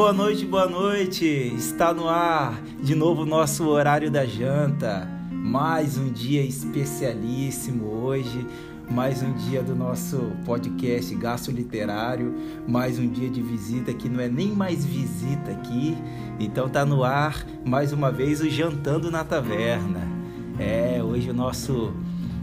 Boa noite, boa noite. Está no ar de novo o nosso horário da janta. Mais um dia especialíssimo hoje. Mais um dia do nosso podcast Gasto Literário. Mais um dia de visita que não é nem mais visita aqui. Então tá no ar mais uma vez o Jantando na Taverna. É, hoje o nosso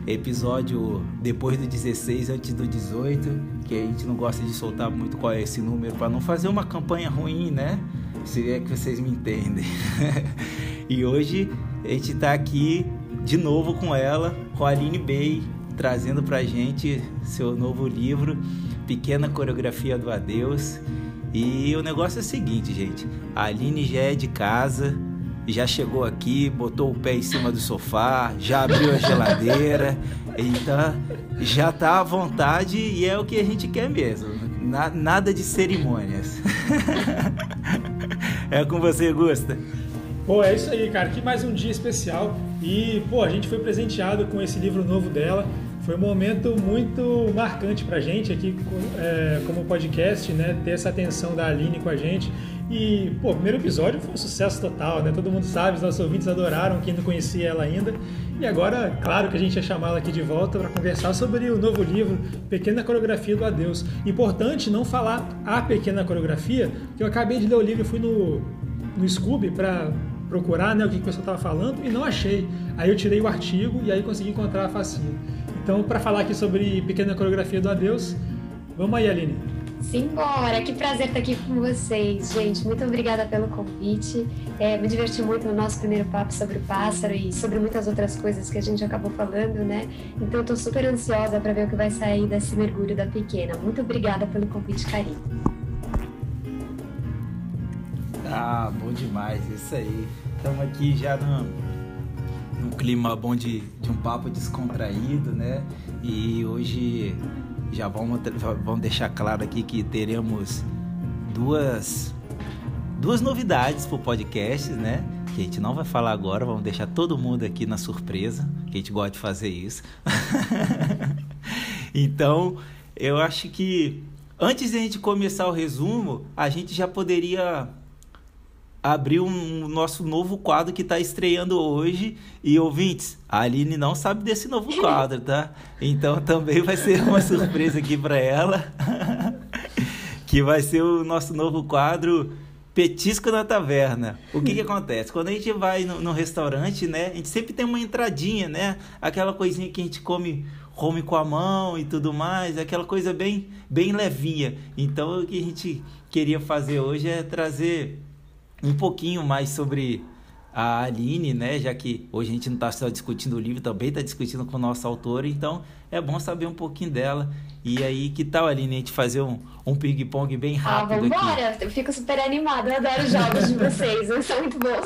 episódio depois do 16 antes do 18, que a gente não gosta de soltar muito qual é esse número para não fazer uma campanha ruim, né? Se é que vocês me entendem. e hoje a gente está aqui de novo com ela, com a Aline Bey, trazendo pra gente seu novo livro, Pequena Coreografia do Adeus. E o negócio é o seguinte, gente, a Aline já é de casa, já chegou aqui, botou o pé em cima do sofá, já abriu a geladeira, então já tá à vontade e é o que a gente quer mesmo. Na, nada de cerimônias. é com você, Gusta. Pô, é isso aí, cara. Que mais um dia especial. E, pô, a gente foi presenteado com esse livro novo dela. Foi um momento muito marcante pra gente aqui é, como podcast, né? Ter essa atenção da Aline com a gente. E, pô, o primeiro episódio foi um sucesso total, né? Todo mundo sabe, os nossos ouvintes adoraram, quem não conhecia ela ainda. E agora, claro que a gente ia chamar ela aqui de volta para conversar sobre o novo livro, Pequena Coreografia do Adeus. Importante não falar a pequena coreografia, porque eu acabei de ler o livro e fui no, no Scooby para procurar né, o que o pessoal estava falando e não achei. Aí eu tirei o artigo e aí consegui encontrar a facinho. Então, para falar aqui sobre Pequena Coreografia do Adeus, vamos aí, Aline. Simbora! Que prazer estar aqui com vocês, gente. Muito obrigada pelo convite. É, me diverti muito no nosso primeiro papo sobre o pássaro e sobre muitas outras coisas que a gente acabou falando, né? Então, estou super ansiosa para ver o que vai sair desse mergulho da pequena. Muito obrigada pelo convite, carinho. Ah, bom demais, isso aí. Estamos aqui já no, num clima bom de, de um papo descontraído, né? E hoje já vamos, vamos deixar claro aqui que teremos duas, duas novidades para o podcast, né? Que a gente não vai falar agora, vamos deixar todo mundo aqui na surpresa, que a gente gosta de fazer isso. então, eu acho que antes de a gente começar o resumo, a gente já poderia abrir um nosso novo quadro que está estreando hoje. E ouvintes, a Aline não sabe desse novo quadro, tá? Então também vai ser uma surpresa aqui para ela. que vai ser o nosso novo quadro Petisco na Taverna. O que que acontece? Quando a gente vai no, no, restaurante, né? A gente sempre tem uma entradinha, né? Aquela coisinha que a gente come come com a mão e tudo mais, aquela coisa bem bem levinha. Então o que a gente queria fazer hoje é trazer um pouquinho mais sobre a Aline, né? Já que hoje a gente não está só discutindo o livro, também está discutindo com o nosso autor, então é bom saber um pouquinho dela. E aí, que tal, Aline, a gente fazer um, um ping-pong bem ah, rápido ah, vambora. aqui? Eu fico super animada, eu adoro jogos de vocês, eles são muito bons.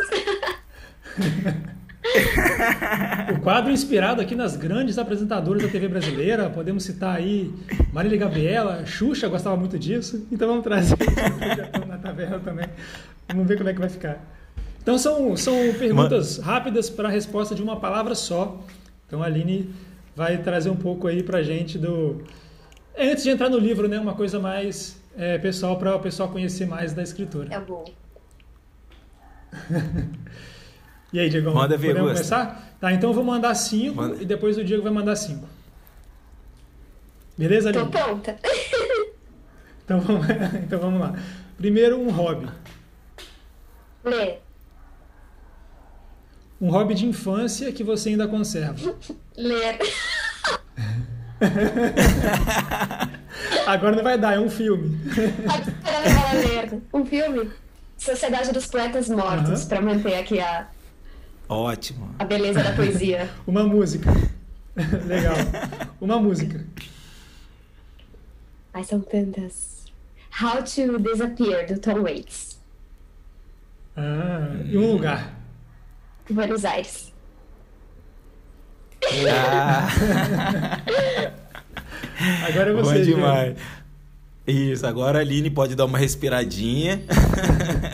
o quadro inspirado aqui nas grandes apresentadoras da TV brasileira, podemos citar aí Marília Gabriela, Xuxa gostava muito disso, então vamos trazer na taverna também. Vamos ver como é que vai ficar. Então são, são perguntas rápidas para a resposta de uma palavra só. Então a Aline vai trazer um pouco aí para a gente do... É, antes de entrar no livro, né? Uma coisa mais é, pessoal para o pessoal conhecer mais da escritora. É bom. e aí, Diego? Manda ver, Podemos começar? Tá, então eu vou mandar cinco Manda. e depois o Diego vai mandar cinco. Beleza, Aline? Tô pronta. então, vamos, então vamos lá. Primeiro, um hobby. Ler. Um hobby de infância que você ainda conserva. Ler. Agora não vai dar, é um filme. Agora ler. Um filme? Sociedade dos Poetas Mortos, uhum. para manter aqui a. Ótimo. A beleza da poesia. Uma música. Legal. Uma música. Ai, são tantas. How to Disappear, do Tom Waits. Ah, e um lugar? Buenos Aires. Ah. agora é você. Bom demais. Isso, agora a Aline pode dar uma respiradinha.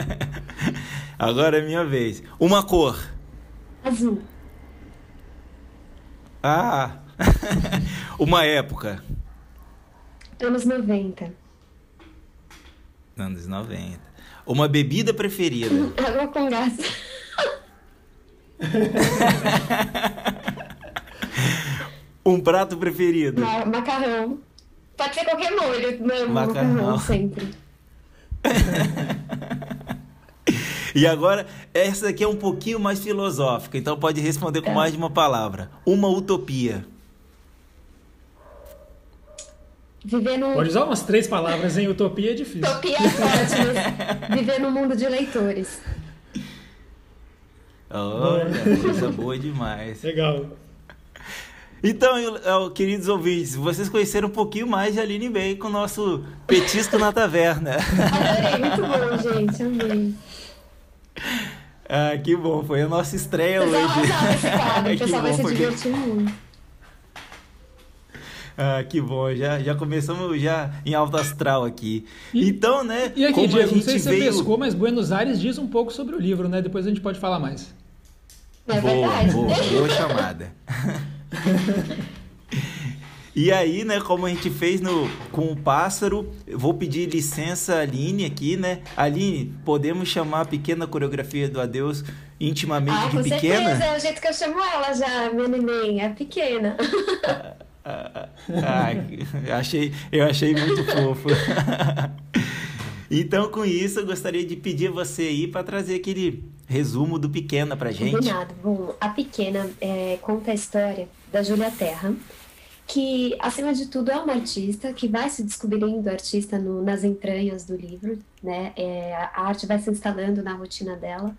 agora é minha vez. Uma cor. Azul. Ah! uma época. Anos 90. Anos 90. Uma bebida preferida? Água com gás. um prato preferido? Ma macarrão. Pode ser qualquer molho, mas macarrão, macarrão sempre. E agora, essa aqui é um pouquinho mais filosófica, então pode responder com é. mais de uma palavra. Uma utopia. Viver num... Pode usar umas três palavras em utopia é difícil. Utopia é ótimo. Viver no mundo de leitores. Olha, coisa boa demais. Legal. Então, queridos ouvintes, vocês conheceram um pouquinho mais de Aline Bey com o nosso petisco na taverna. Adorei, muito bom, gente, amei. Ah, que bom, foi a nossa estreia hoje. O pessoal vai se divertir muito. Ah, que bom, já, já começamos já em alto astral aqui. E, então, né? E aqui, Diego, não sei se veio... você pescou, mas Buenos Aires diz um pouco sobre o livro, né? Depois a gente pode falar mais. É boa, boa, boa chamada. E aí, né, como a gente fez no, com o pássaro, vou pedir licença a Aline aqui, né? Aline, podemos chamar a pequena coreografia do Adeus intimamente ah, de pequena? Certeza, é o jeito que eu chamo ela já, minha neném, é pequena. Ah, ah, achei, eu achei muito fofo. então, com isso, eu gostaria de pedir você aí para trazer aquele resumo do Pequena pra gente. Combinado. Bom, a Pequena é, conta a história da Júlia Terra, que, acima de tudo, é uma artista que vai se descobrindo artista no, nas entranhas do livro, né? É, a arte vai se instalando na rotina dela.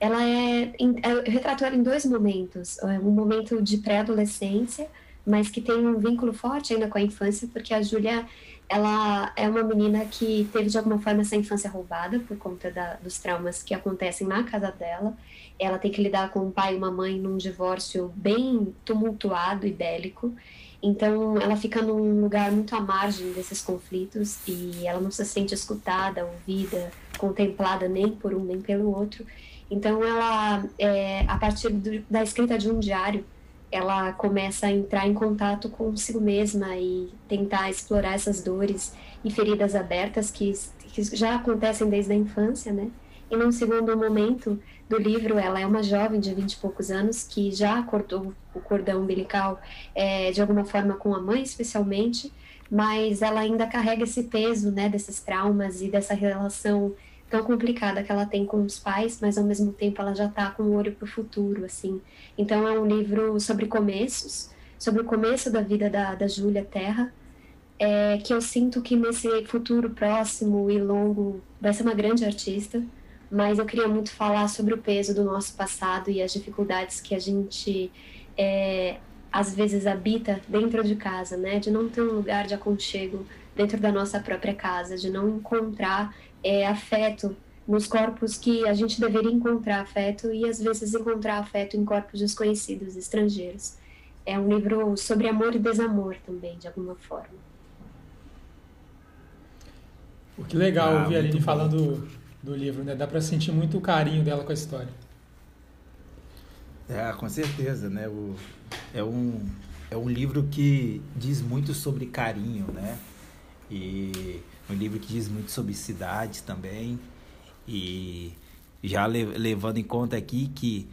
Ela é, é retratou ela em dois momentos. É, um momento de pré-adolescência, mas que tem um vínculo forte ainda com a infância, porque a Júlia ela é uma menina que teve de alguma forma essa infância roubada por conta da, dos traumas que acontecem na casa dela. Ela tem que lidar com um pai e uma mãe num divórcio bem tumultuado e bélico. Então, ela fica num lugar muito à margem desses conflitos e ela não se sente escutada, ouvida, contemplada nem por um nem pelo outro. Então, ela, é, a partir do, da escrita de um diário, ela começa a entrar em contato consigo mesma e tentar explorar essas dores e feridas abertas que, que já acontecem desde a infância, né? E num segundo momento do livro, ela é uma jovem de vinte e poucos anos que já cortou o cordão umbilical é, de alguma forma com a mãe, especialmente, mas ela ainda carrega esse peso, né, desses traumas e dessa relação tão complicada que ela tem com os pais, mas ao mesmo tempo ela já está com o olho para o futuro, assim. Então é um livro sobre começos, sobre o começo da vida da, da Júlia Terra, é, que eu sinto que nesse futuro próximo e longo vai ser uma grande artista mas eu queria muito falar sobre o peso do nosso passado e as dificuldades que a gente é, às vezes habita dentro de casa, né? De não ter um lugar de aconchego dentro da nossa própria casa, de não encontrar é, afeto nos corpos que a gente deveria encontrar afeto e às vezes encontrar afeto em corpos desconhecidos, estrangeiros. É um livro sobre amor e desamor também, de alguma forma. Que legal ah, ouvir a Aline falando do livro, né? Dá para sentir muito o carinho dela com a história. É, com certeza, né? O, é, um, é um livro que diz muito sobre carinho, né? E um livro que diz muito sobre cidades também. E já le, levando em conta aqui que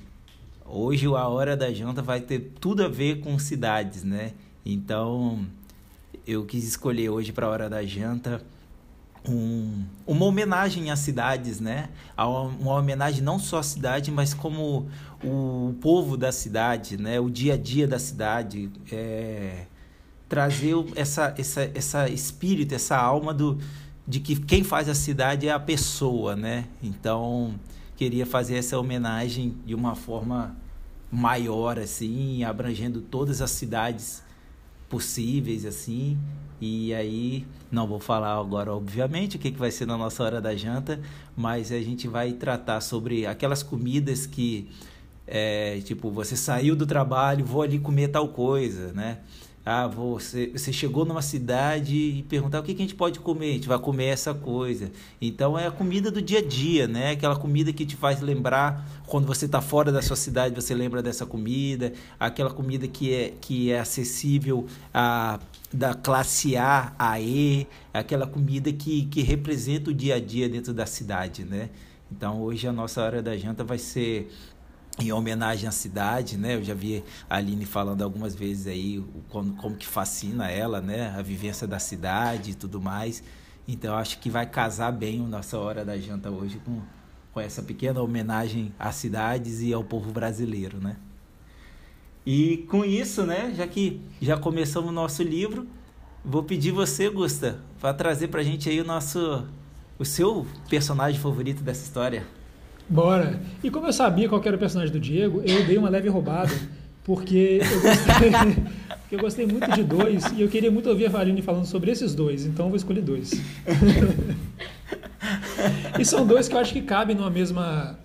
hoje a Hora da Janta vai ter tudo a ver com cidades, né? Então eu quis escolher hoje para a Hora da Janta um, uma homenagem às cidades, né? Uma homenagem não só à cidade, mas como o povo da cidade, né? O dia a dia da cidade, é, trazer essa, essa, essa espírito, essa alma do, de que quem faz a cidade é a pessoa, né? Então queria fazer essa homenagem de uma forma maior, assim, abrangendo todas as cidades possíveis, assim, e aí, não vou falar agora, obviamente, o que, que vai ser na nossa hora da janta, mas a gente vai tratar sobre aquelas comidas que, é, tipo, você saiu do trabalho, vou ali comer tal coisa, né? Ah, você, você chegou numa cidade e perguntar o que, que a gente pode comer, a gente vai comer essa coisa. Então é a comida do dia a dia, né? Aquela comida que te faz lembrar quando você está fora da sua cidade, você lembra dessa comida, aquela comida que é, que é acessível a da classe A, a E, aquela comida que, que representa o dia a dia dentro da cidade, né? Então hoje a nossa hora da janta vai ser em homenagem à cidade, né? Eu já vi a Aline falando algumas vezes aí como, como que fascina ela, né? A vivência da cidade e tudo mais. Então acho que vai casar bem a nossa hora da janta hoje com, com essa pequena homenagem às cidades e ao povo brasileiro, né? E com isso, né, já que já começamos o nosso livro, vou pedir você, Gusta, para trazer para a gente aí o nosso o seu personagem favorito dessa história. Bora. E como eu sabia qual era o personagem do Diego, eu dei uma leve roubada, porque eu gostei, porque eu gostei muito de dois e eu queria muito ouvir a Valine falando sobre esses dois, então eu vou escolher dois. e são dois que eu acho que cabem numa mesma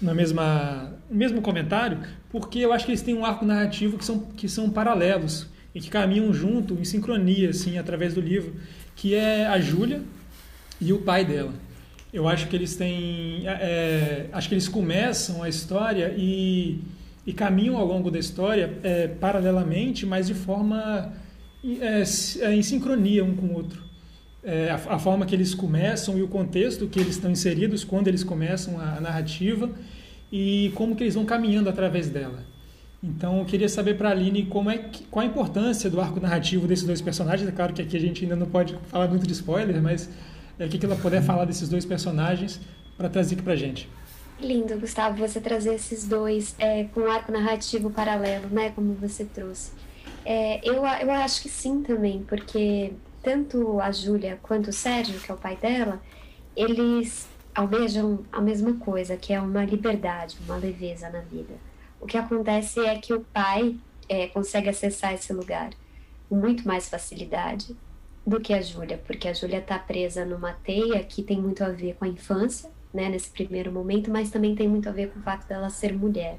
na mesma mesmo comentário, porque eu acho que eles têm um arco narrativo que são, que são paralelos e que caminham junto, em sincronia, assim, através do livro, que é a Júlia e o pai dela. Eu acho que eles têm, é, acho que eles começam a história e, e caminham ao longo da história é, paralelamente, mas de forma é, é em sincronia um com o outro. É, a, a, forma que eles começam e o contexto que eles estão inseridos quando eles começam a, a narrativa e como que eles vão caminhando através dela. Então, eu queria saber para a Aline como é que, qual a importância do arco narrativo desses dois personagens. É claro que aqui a gente ainda não pode falar muito de spoiler, mas é, o que, que ela puder falar desses dois personagens para trazer aqui para gente. Lindo, Gustavo, você trazer esses dois é, com arco narrativo paralelo, né, como você trouxe. É, eu, eu acho que sim também, porque tanto a Júlia quanto o Sérgio, que é o pai dela, eles almejam a mesma coisa, que é uma liberdade, uma leveza na vida. O que acontece é que o pai é, consegue acessar esse lugar com muito mais facilidade do que a Júlia, porque a Júlia está presa numa teia que tem muito a ver com a infância, né, nesse primeiro momento, mas também tem muito a ver com o fato dela ser mulher.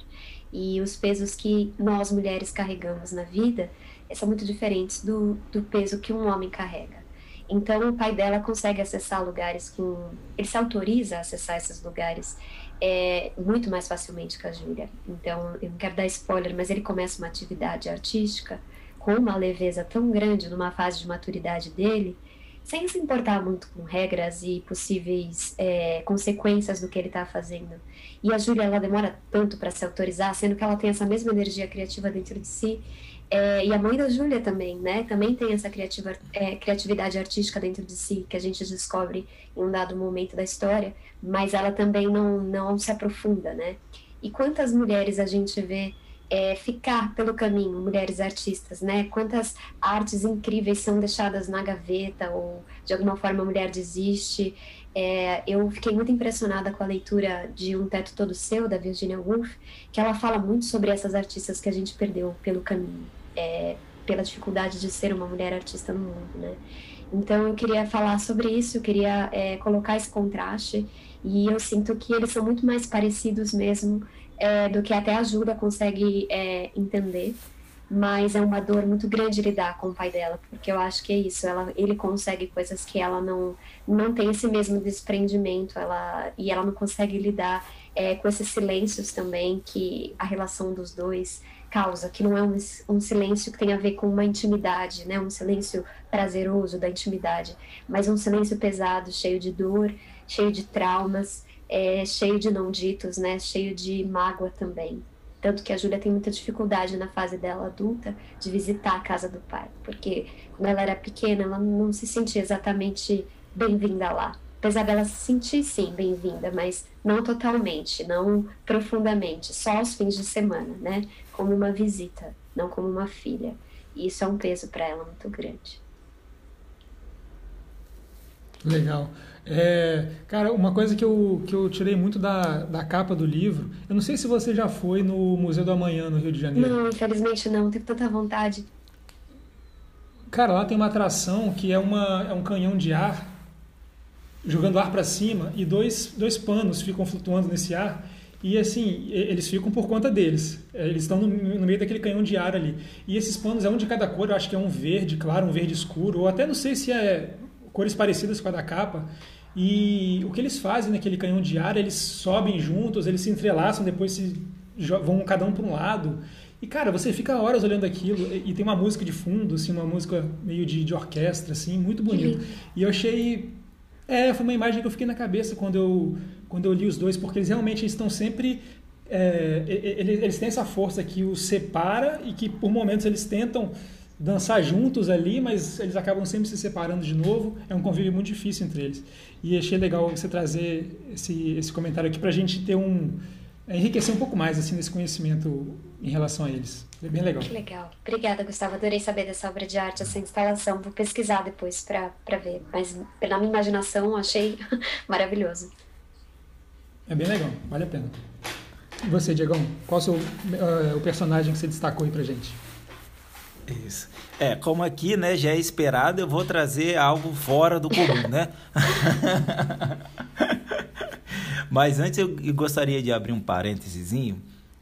E os pesos que nós mulheres carregamos na vida são muito diferentes do, do peso que um homem carrega. Então, o pai dela consegue acessar lugares com. Ele se autoriza a acessar esses lugares é, muito mais facilmente que a Júlia. Então, eu não quero dar spoiler, mas ele começa uma atividade artística com uma leveza tão grande numa fase de maturidade dele, sem se importar muito com regras e possíveis é, consequências do que ele está fazendo. E a Júlia, ela demora tanto para se autorizar, sendo que ela tem essa mesma energia criativa dentro de si é, e a mãe da Júlia também, né? Também tem essa criativa, é, criatividade artística dentro de si, que a gente descobre em um dado momento da história, mas ela também não, não se aprofunda, né? E quantas mulheres a gente vê é, ficar pelo caminho, mulheres artistas, né? Quantas artes incríveis são deixadas na gaveta ou de alguma forma a mulher desiste. É, eu fiquei muito impressionada com a leitura de Um Teto Todo Seu, da Virginia Woolf, que ela fala muito sobre essas artistas que a gente perdeu pelo caminho é, pela dificuldade de ser uma mulher artista no mundo, né? Então eu queria falar sobre isso, eu queria é, colocar esse contraste e eu sinto que eles são muito mais parecidos mesmo é, do que até a Júlia consegue é, entender, mas é uma dor muito grande lidar com o pai dela, porque eu acho que é isso, ela, ele consegue coisas que ela não não tem esse mesmo desprendimento, ela e ela não consegue lidar é, com esses silêncios também que a relação dos dois causa, que não é um, um, silêncio que tem a ver com uma intimidade, né? Um silêncio prazeroso da intimidade, mas um silêncio pesado, cheio de dor, cheio de traumas, é, cheio de não ditos, né? Cheio de mágoa também. Tanto que a Júlia tem muita dificuldade na fase dela adulta de visitar a casa do pai, porque quando ela era pequena, ela não se sentia exatamente bem-vinda lá apesar dela se sentir sim bem-vinda, mas não totalmente, não profundamente, só aos fins de semana, né? Como uma visita, não como uma filha. E isso é um peso para ela muito grande. Legal. É, cara, uma coisa que eu, que eu tirei muito da, da capa do livro, eu não sei se você já foi no Museu do Amanhã, no Rio de Janeiro. Não, infelizmente não, tenho tanta vontade. Cara, lá tem uma atração que é, uma, é um canhão de ar jogando ar para cima e dois, dois panos ficam flutuando nesse ar e assim eles ficam por conta deles é, eles estão no, no, meio daquele canhão de ar ali e esses panos é um de cada cor eu acho que é um verde claro um verde escuro ou até não sei se é cores parecidas com a da capa e o que eles fazem naquele canhão de ar eles sobem juntos eles se entrelaçam depois se vão cada um para um lado E, cara, você fica horas olhando aquilo e, tem uma música de fundo, assim, uma música meio de, de orquestra, assim, muito bonito. E eu achei... É, foi uma imagem que eu fiquei na cabeça quando eu, quando eu li os dois, porque eles realmente estão sempre... É, eles, eles têm essa força que os separa e que, por momentos, eles tentam dançar juntos ali, mas eles acabam sempre se separando de novo. É um convívio muito difícil entre eles. E achei legal você trazer esse, esse comentário aqui para a gente ter um é, enriquecer um pouco mais assim desse conhecimento em relação a eles. É bem legal. Que legal. Obrigada, Gustavo. Adorei saber dessa obra de arte, essa instalação. Vou pesquisar depois para ver. Mas pela minha imaginação, achei maravilhoso. É bem legal. Vale a pena. E você, Diegão? Qual o, seu, uh, o personagem que você destacou aí pra gente? Isso. É, como aqui, né, já é esperado, eu vou trazer algo fora do comum, né? Mas antes eu gostaria de abrir um parênteses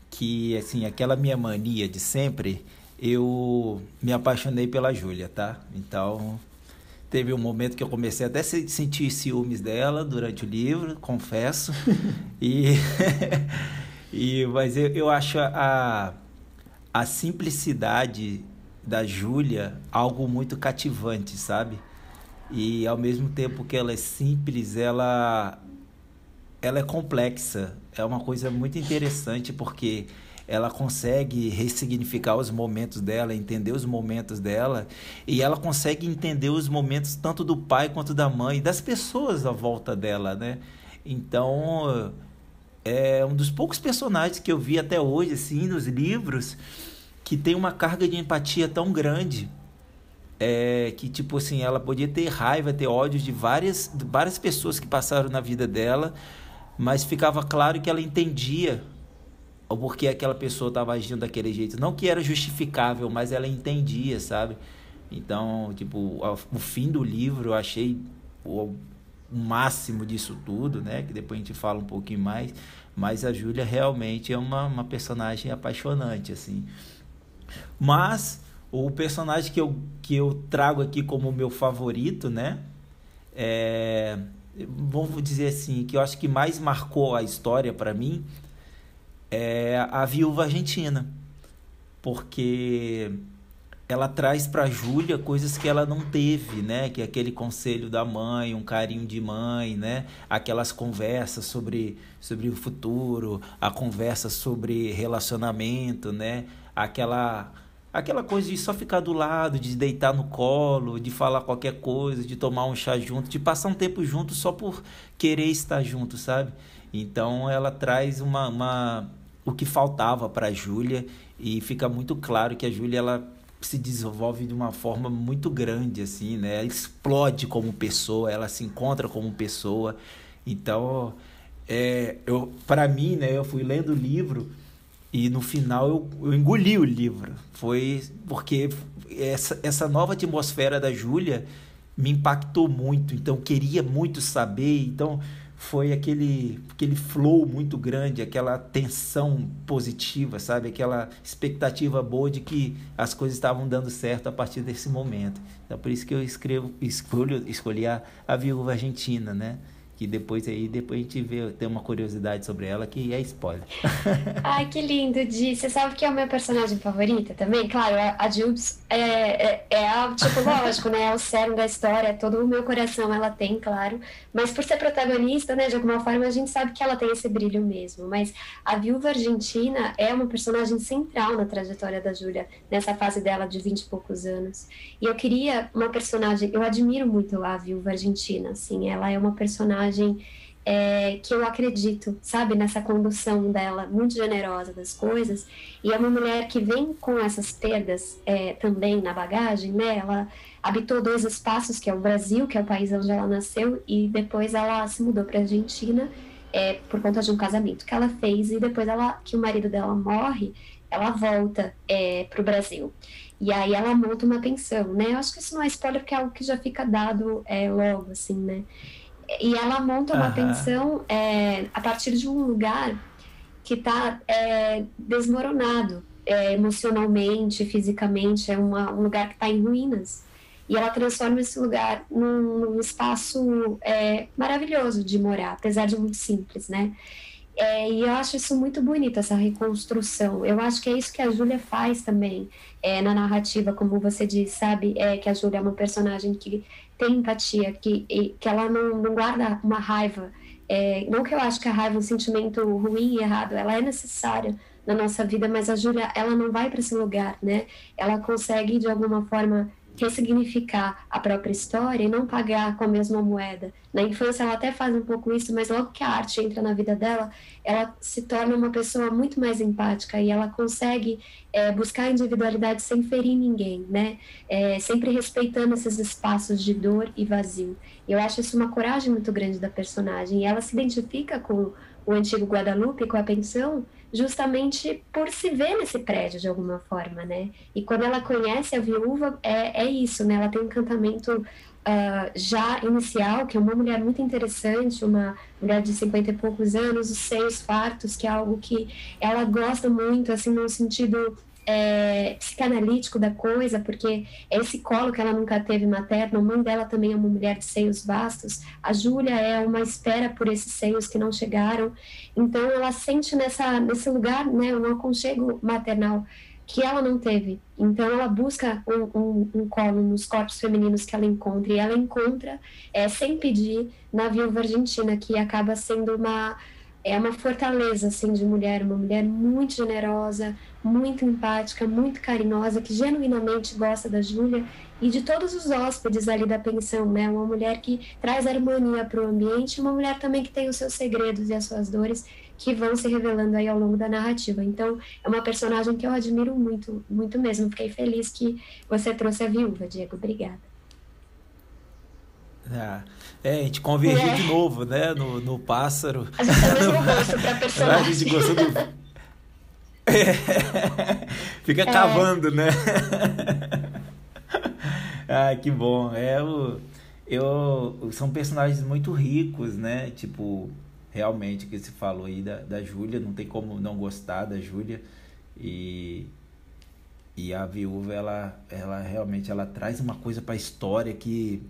que assim, aquela minha mania de sempre, eu me apaixonei pela Júlia, tá? Então, teve um momento que eu comecei até a sentir ciúmes dela durante o livro, confesso. e e mas eu, eu acho a a simplicidade da Júlia algo muito cativante, sabe? E ao mesmo tempo que ela é simples, ela ela é complexa. É uma coisa muito interessante porque ela consegue ressignificar os momentos dela, entender os momentos dela, e ela consegue entender os momentos tanto do pai quanto da mãe, das pessoas à volta dela, né? Então, é um dos poucos personagens que eu vi até hoje assim nos livros que tem uma carga de empatia tão grande. É, que tipo assim, ela podia ter raiva, ter ódio de várias, de várias pessoas que passaram na vida dela, mas ficava claro que ela entendia o porquê aquela pessoa estava agindo daquele jeito. Não que era justificável, mas ela entendia, sabe? Então, tipo, o fim do livro eu achei o, máximo disso tudo, né? Que depois a gente fala um pouquinho mais. Mas a Júlia realmente é uma, uma personagem apaixonante, assim. Mas o personagem que eu, que eu trago aqui como meu favorito, né? É, vamos dizer assim, que eu acho que mais marcou a história para mim é a viúva argentina. Porque ela traz para Júlia coisas que ela não teve, né? Que é aquele conselho da mãe, um carinho de mãe, né? Aquelas conversas sobre, sobre o futuro, a conversa sobre relacionamento, né? Aquela aquela coisa de só ficar do lado, de deitar no colo, de falar qualquer coisa, de tomar um chá junto, de passar um tempo junto só por querer estar junto, sabe? Então ela traz uma, uma o que faltava para a Júlia e fica muito claro que a Júlia ela se desenvolve de uma forma muito grande assim, né? Ela explode como pessoa, ela se encontra como pessoa. Então, é, eu para mim, né, eu fui lendo o livro e no final eu, eu engoli o livro. Foi porque essa, essa nova atmosfera da Júlia me impactou muito. Então queria muito saber. Então foi aquele, aquele flow muito grande, aquela tensão positiva, sabe? Aquela expectativa boa de que as coisas estavam dando certo a partir desse momento. Então por isso que eu escrevo, escolho, escolhi a, a Viúva Argentina, né? Que depois aí depois a gente vê, tem uma curiosidade sobre ela que é spoiler. Ai, que lindo, Di. Você sabe que é o meu personagem favorita também? Claro, a Jubes é, é, é a, tipo, lógico, né? É o cérebro da história, é todo o meu coração ela tem, claro. Mas por ser protagonista, né, de alguma forma, a gente sabe que ela tem esse brilho mesmo. Mas a viúva argentina é uma personagem central na trajetória da Júlia, nessa fase dela de vinte e poucos anos. E eu queria uma personagem, eu admiro muito a viúva argentina, assim, ela é uma personagem personagem é, que eu acredito, sabe, nessa condução dela muito generosa das coisas. E é uma mulher que vem com essas perdas é, também na bagagem, né? Ela habitou dois espaços, que é o Brasil, que é o país onde ela nasceu, e depois ela se mudou para a Argentina é, por conta de um casamento que ela fez, e depois ela, que o marido dela morre, ela volta é, para o Brasil. E aí ela monta uma pensão, né? Eu acho que isso não é spoiler, porque é algo que já fica dado é, logo, assim, né? E ela monta uma uhum. pensão é, a partir de um lugar que está é, desmoronado é, emocionalmente, fisicamente, é uma, um lugar que está em ruínas. E ela transforma esse lugar num, num espaço é, maravilhoso de morar, apesar de muito simples, né? É, e eu acho isso muito bonito, essa reconstrução. Eu acho que é isso que a Júlia faz também é, na narrativa, como você disse, sabe? É que a Júlia é uma personagem que tem empatia, que, que ela não, não guarda uma raiva. É, não que eu acho que a raiva é um sentimento ruim e errado, ela é necessária na nossa vida, mas a Júlia, ela não vai para esse lugar, né? Ela consegue, de alguma forma, ressignificar a própria história e não pagar com a mesma moeda. Na infância ela até faz um pouco isso, mas logo que a arte entra na vida dela, ela se torna uma pessoa muito mais empática e ela consegue é, buscar a individualidade sem ferir ninguém, né? É, sempre respeitando esses espaços de dor e vazio. Eu acho isso uma coragem muito grande da personagem. E ela se identifica com o antigo Guadalupe, com a pensão, justamente por se ver nesse prédio de alguma forma, né? E quando ela conhece a viúva, é, é isso, né? Ela tem um encantamento uh, já inicial, que é uma mulher muito interessante, uma mulher de 50 e poucos anos, os seios fartos, que é algo que ela gosta muito, assim, no sentido é, psicanalítico da coisa, porque esse colo que ela nunca teve materno, a mãe dela também é uma mulher de seios vastos, a Júlia é uma espera por esses seios que não chegaram, então ela sente nessa, nesse lugar né, um aconchego maternal que ela não teve. Então ela busca um, um, um, colo nos corpos femininos que ela encontra, e ela encontra, é, sem pedir, na viúva argentina, que acaba sendo uma é uma fortaleza assim de mulher, uma mulher muito generosa, muito empática, muito carinhosa, que genuinamente gosta da Júlia e de todos os hóspedes ali da pensão, né? Uma mulher que traz harmonia para o ambiente, uma mulher também que tem os seus segredos e as suas dores que vão se revelando aí ao longo da narrativa. Então, é uma personagem que eu admiro muito, muito mesmo. Fiquei feliz que você trouxe a viúva, Diego. Obrigada. Ah, é, a gente convergiu é. de novo, né? No, no pássaro. A gente tem o mesmo gosto pra personagem. a gente gostou do. É. Fica cavando, né? ah, que bom. É, o, eu, são personagens muito ricos, né? Tipo, realmente, que se falou aí da, da Júlia, não tem como não gostar da Júlia. E, e a viúva, ela, ela realmente ela traz uma coisa para a história que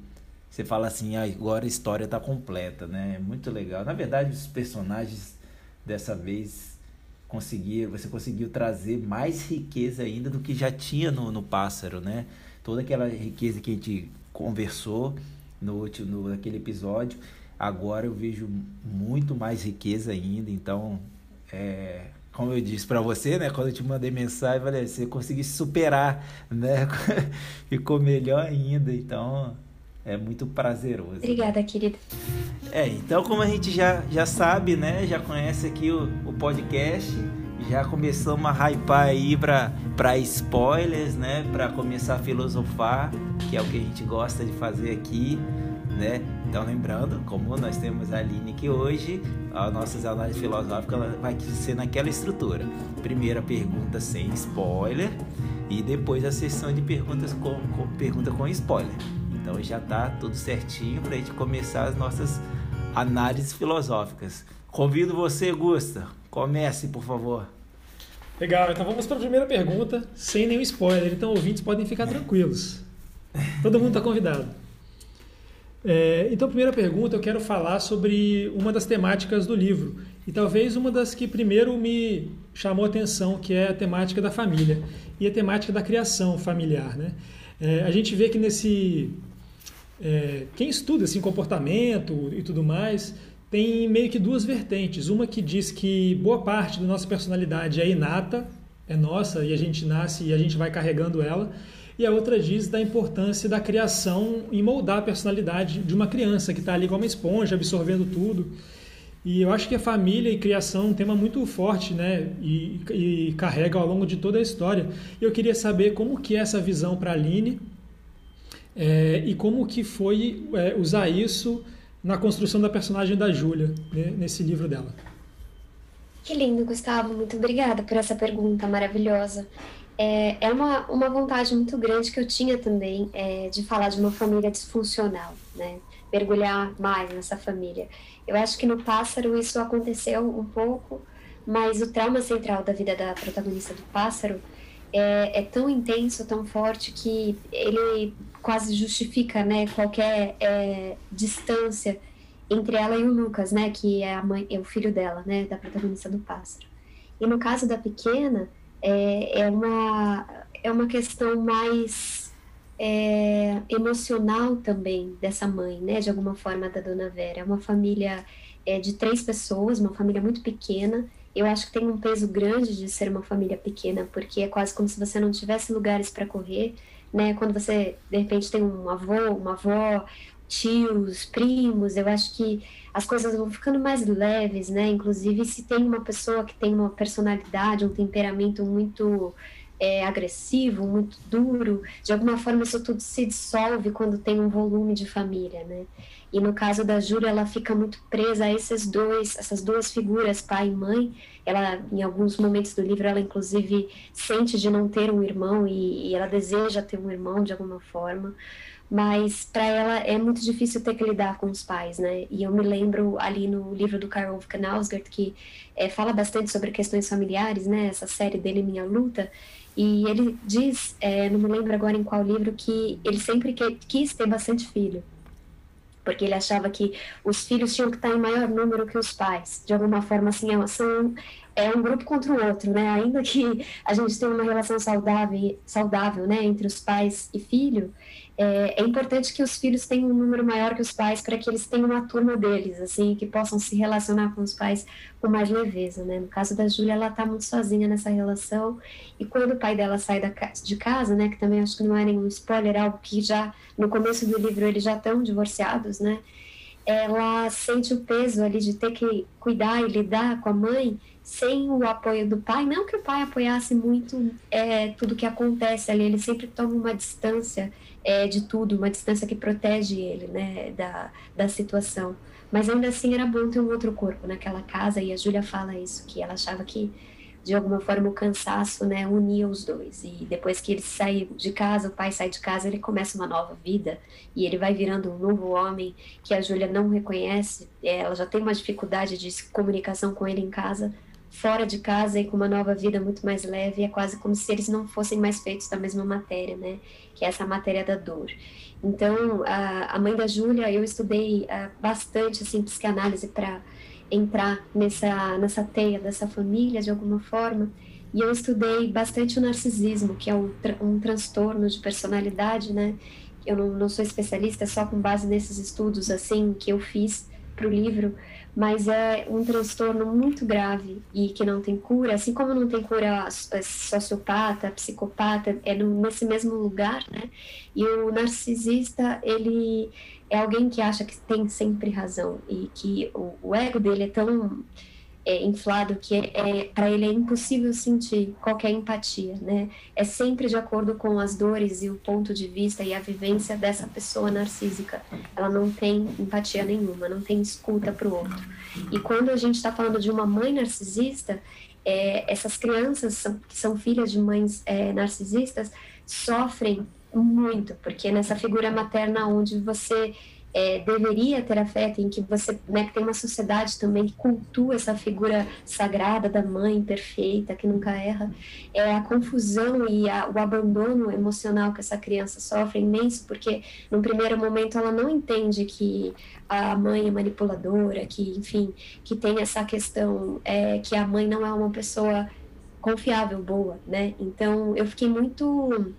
você fala assim, ah, agora a história está completa, né? É muito legal. Na verdade, os personagens dessa vez conseguiram, você conseguiu trazer mais riqueza ainda do que já tinha no, no pássaro, né? Toda aquela riqueza que a gente conversou no último, naquele episódio, agora eu vejo muito mais riqueza ainda. Então, é, como eu disse para você, né? Quando eu te mandei mensagem, falei, você conseguiu superar, né? Ficou melhor ainda. Então, é muito prazeroso. Obrigada, querida. É, então como a gente já, já sabe, né? Já conhece aqui o, o podcast, já começamos a hypar aí para spoilers, né? Para começar a filosofar, que é o que a gente gosta de fazer aqui, né? Então lembrando, como nós temos a Aline aqui hoje, as nossas análises filosóficas vai ser naquela estrutura. Primeira pergunta sem spoiler e depois a sessão de perguntas com, com pergunta com spoiler. Então já está tudo certinho para a gente começar as nossas análises filosóficas. Convido você, Gusta, comece, por favor. Legal, então vamos para a primeira pergunta, sem nenhum spoiler, então ouvintes podem ficar tranquilos. Todo mundo está convidado. É, então, primeira pergunta, eu quero falar sobre uma das temáticas do livro, e talvez uma das que primeiro me chamou a atenção, que é a temática da família, e a temática da criação familiar. Né? É, a gente vê que nesse é, quem estuda assim, comportamento e tudo mais tem meio que duas vertentes. Uma que diz que boa parte da nossa personalidade é inata, é nossa e a gente nasce e a gente vai carregando ela. E a outra diz da importância da criação em moldar a personalidade de uma criança que está ali como uma esponja, absorvendo tudo. E eu acho que a família e criação é um tema muito forte, né? E, e carrega ao longo de toda a história. Eu queria saber como que é essa visão para a Aline é, e como que foi é, usar isso na construção da personagem da Júlia, né, nesse livro dela. Que lindo, Gustavo. Muito obrigada por essa pergunta maravilhosa. É, é uma, uma vontade muito grande que eu tinha também é, de falar de uma família disfuncional, né? mergulhar mais nessa família. Eu acho que no Pássaro isso aconteceu um pouco, mas o trauma central da vida da protagonista do Pássaro é, é tão intenso, tão forte, que ele quase justifica né, qualquer é, distância entre ela e o Lucas, né, que é a mãe, é o filho dela, né, da protagonista do pássaro. E no caso da pequena, é, é uma é uma questão mais é, emocional também dessa mãe, né, de alguma forma da Dona Vera. É uma família é, de três pessoas, uma família muito pequena. Eu acho que tem um peso grande de ser uma família pequena, porque é quase como se você não tivesse lugares para correr, né? Quando você de repente tem um avô, uma avó, tios, primos, eu acho que as coisas vão ficando mais leves, né? Inclusive, se tem uma pessoa que tem uma personalidade, um temperamento muito é, agressivo, muito duro, de alguma forma isso tudo se dissolve quando tem um volume de família, né? E no caso da Júlia, ela fica muito presa a esses dois, essas duas figuras, pai e mãe. Ela, em alguns momentos do livro, ela inclusive sente de não ter um irmão e, e ela deseja ter um irmão de alguma forma mas para ela é muito difícil ter que lidar com os pais, né? E eu me lembro ali no livro do Karl Knausgard que é, fala bastante sobre questões familiares, né? Essa série dele Minha Luta, e ele diz, é, não me lembro agora em qual livro, que ele sempre que, quis ter bastante filho, porque ele achava que os filhos tinham que estar em maior número que os pais. De alguma forma, assim, é são, é um grupo contra o outro, né? Ainda que a gente tenha uma relação saudável, saudável né, entre os pais e filho, é, é, importante que os filhos tenham um número maior que os pais para que eles tenham uma turma deles, assim, que possam se relacionar com os pais com mais leveza, né? No caso da Júlia, ela está muito sozinha nessa relação e quando o pai dela sai da, de casa, né, que também acho que não é nenhum spoiler, algo que já no começo do livro eles já estão divorciados, né? Ela sente o peso ali de ter que cuidar e lidar com a mãe sem o apoio do pai, não que o pai apoiasse muito é, tudo que acontece ali, ele sempre toma uma distância é, de tudo, uma distância que protege ele, né, da, da situação. Mas ainda assim era bom ter um outro corpo naquela casa, e a Júlia fala isso, que ela achava que de alguma forma o cansaço, né, unia os dois. E depois que ele sai de casa, o pai sai de casa, ele começa uma nova vida e ele vai virando um novo homem que a Júlia não reconhece. É, ela já tem uma dificuldade de comunicação com ele em casa, fora de casa e com uma nova vida muito mais leve, é quase como se eles não fossem mais feitos da mesma matéria, né? Que é essa matéria da dor. Então, a, a mãe da Júlia, eu estudei uh, bastante assim psicanálise para entrar nessa nessa teia dessa família de alguma forma. E eu estudei bastante o narcisismo, que é um, um transtorno de personalidade, né? Eu não, não sou especialista, é só com base nesses estudos assim que eu fiz para o livro, mas é um transtorno muito grave e que não tem cura, assim como não tem cura sociopata, psicopata, é nesse mesmo lugar, né? E o narcisista, ele é alguém que acha que tem sempre razão e que o, o ego dele é tão é, inflado que é, é para ele é impossível sentir qualquer empatia, né? É sempre de acordo com as dores e o ponto de vista e a vivência dessa pessoa narcísica. Ela não tem empatia nenhuma, não tem escuta para o outro. E quando a gente está falando de uma mãe narcisista, é, essas crianças são, que são filhas de mães é, narcisistas sofrem muito, porque nessa figura materna onde você é, deveria ter afeto, em que você né, que tem uma sociedade também que cultua essa figura sagrada da mãe perfeita, que nunca erra, é a confusão e a, o abandono emocional que essa criança sofre é imenso, porque no primeiro momento ela não entende que a mãe é manipuladora, que, enfim, que tem essa questão é, que a mãe não é uma pessoa confiável, boa, né? Então eu fiquei muito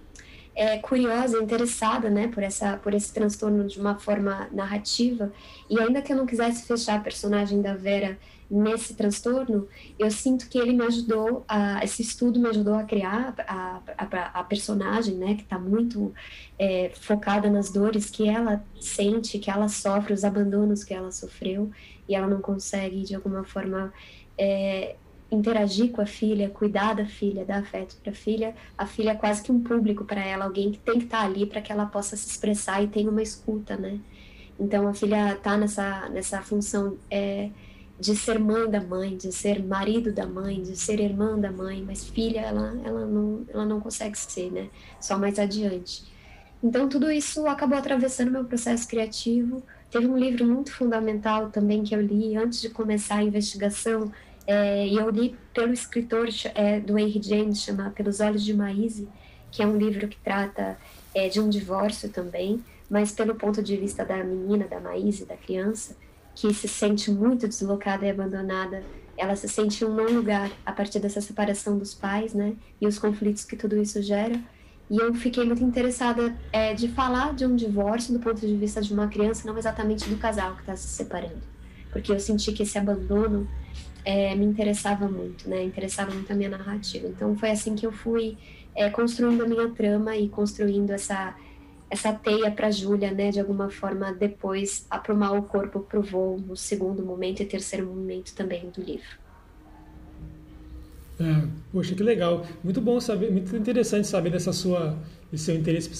é, curiosa, interessada, né, por essa, por esse transtorno de uma forma narrativa. E ainda que eu não quisesse fechar a personagem da Vera nesse transtorno, eu sinto que ele me ajudou a, esse estudo me ajudou a criar a, a, a personagem, né, que está muito é, focada nas dores que ela sente, que ela sofre, os abandonos que ela sofreu e ela não consegue de alguma forma é, interagir com a filha, cuidar da filha, dar afeto para a filha, a filha é quase que um público para ela, alguém que tem que estar tá ali para que ela possa se expressar e tenha uma escuta, né? Então a filha está nessa nessa função é, de ser mãe da mãe, de ser marido da mãe, de ser irmã da mãe, mas filha ela ela não ela não consegue ser, né? Só mais adiante. Então tudo isso acabou atravessando meu processo criativo. Teve um livro muito fundamental também que eu li antes de começar a investigação é, e eu li pelo escritor é, do Henry James, chama Pelos Olhos de Maíse, que é um livro que trata é, de um divórcio também, mas pelo ponto de vista da menina, da Maíse, da criança. que se sente muito deslocada e abandonada. Ela se sente um não lugar a partir dessa separação dos pais, né? E os conflitos que tudo isso gera. E eu fiquei muito interessada é, de falar de um divórcio do ponto de vista de uma criança, não exatamente do casal que está se separando. Porque eu senti que esse abandono é, me interessava muito, né? Interessava muito a minha narrativa. Então foi assim que eu fui é, construindo a minha trama e construindo essa essa teia para Júlia, né, de alguma forma depois aprumar o corpo para o voo no segundo momento e terceiro momento também do livro. É, poxa, que legal. Muito bom saber, muito interessante saber dessa sua, desse seu interesse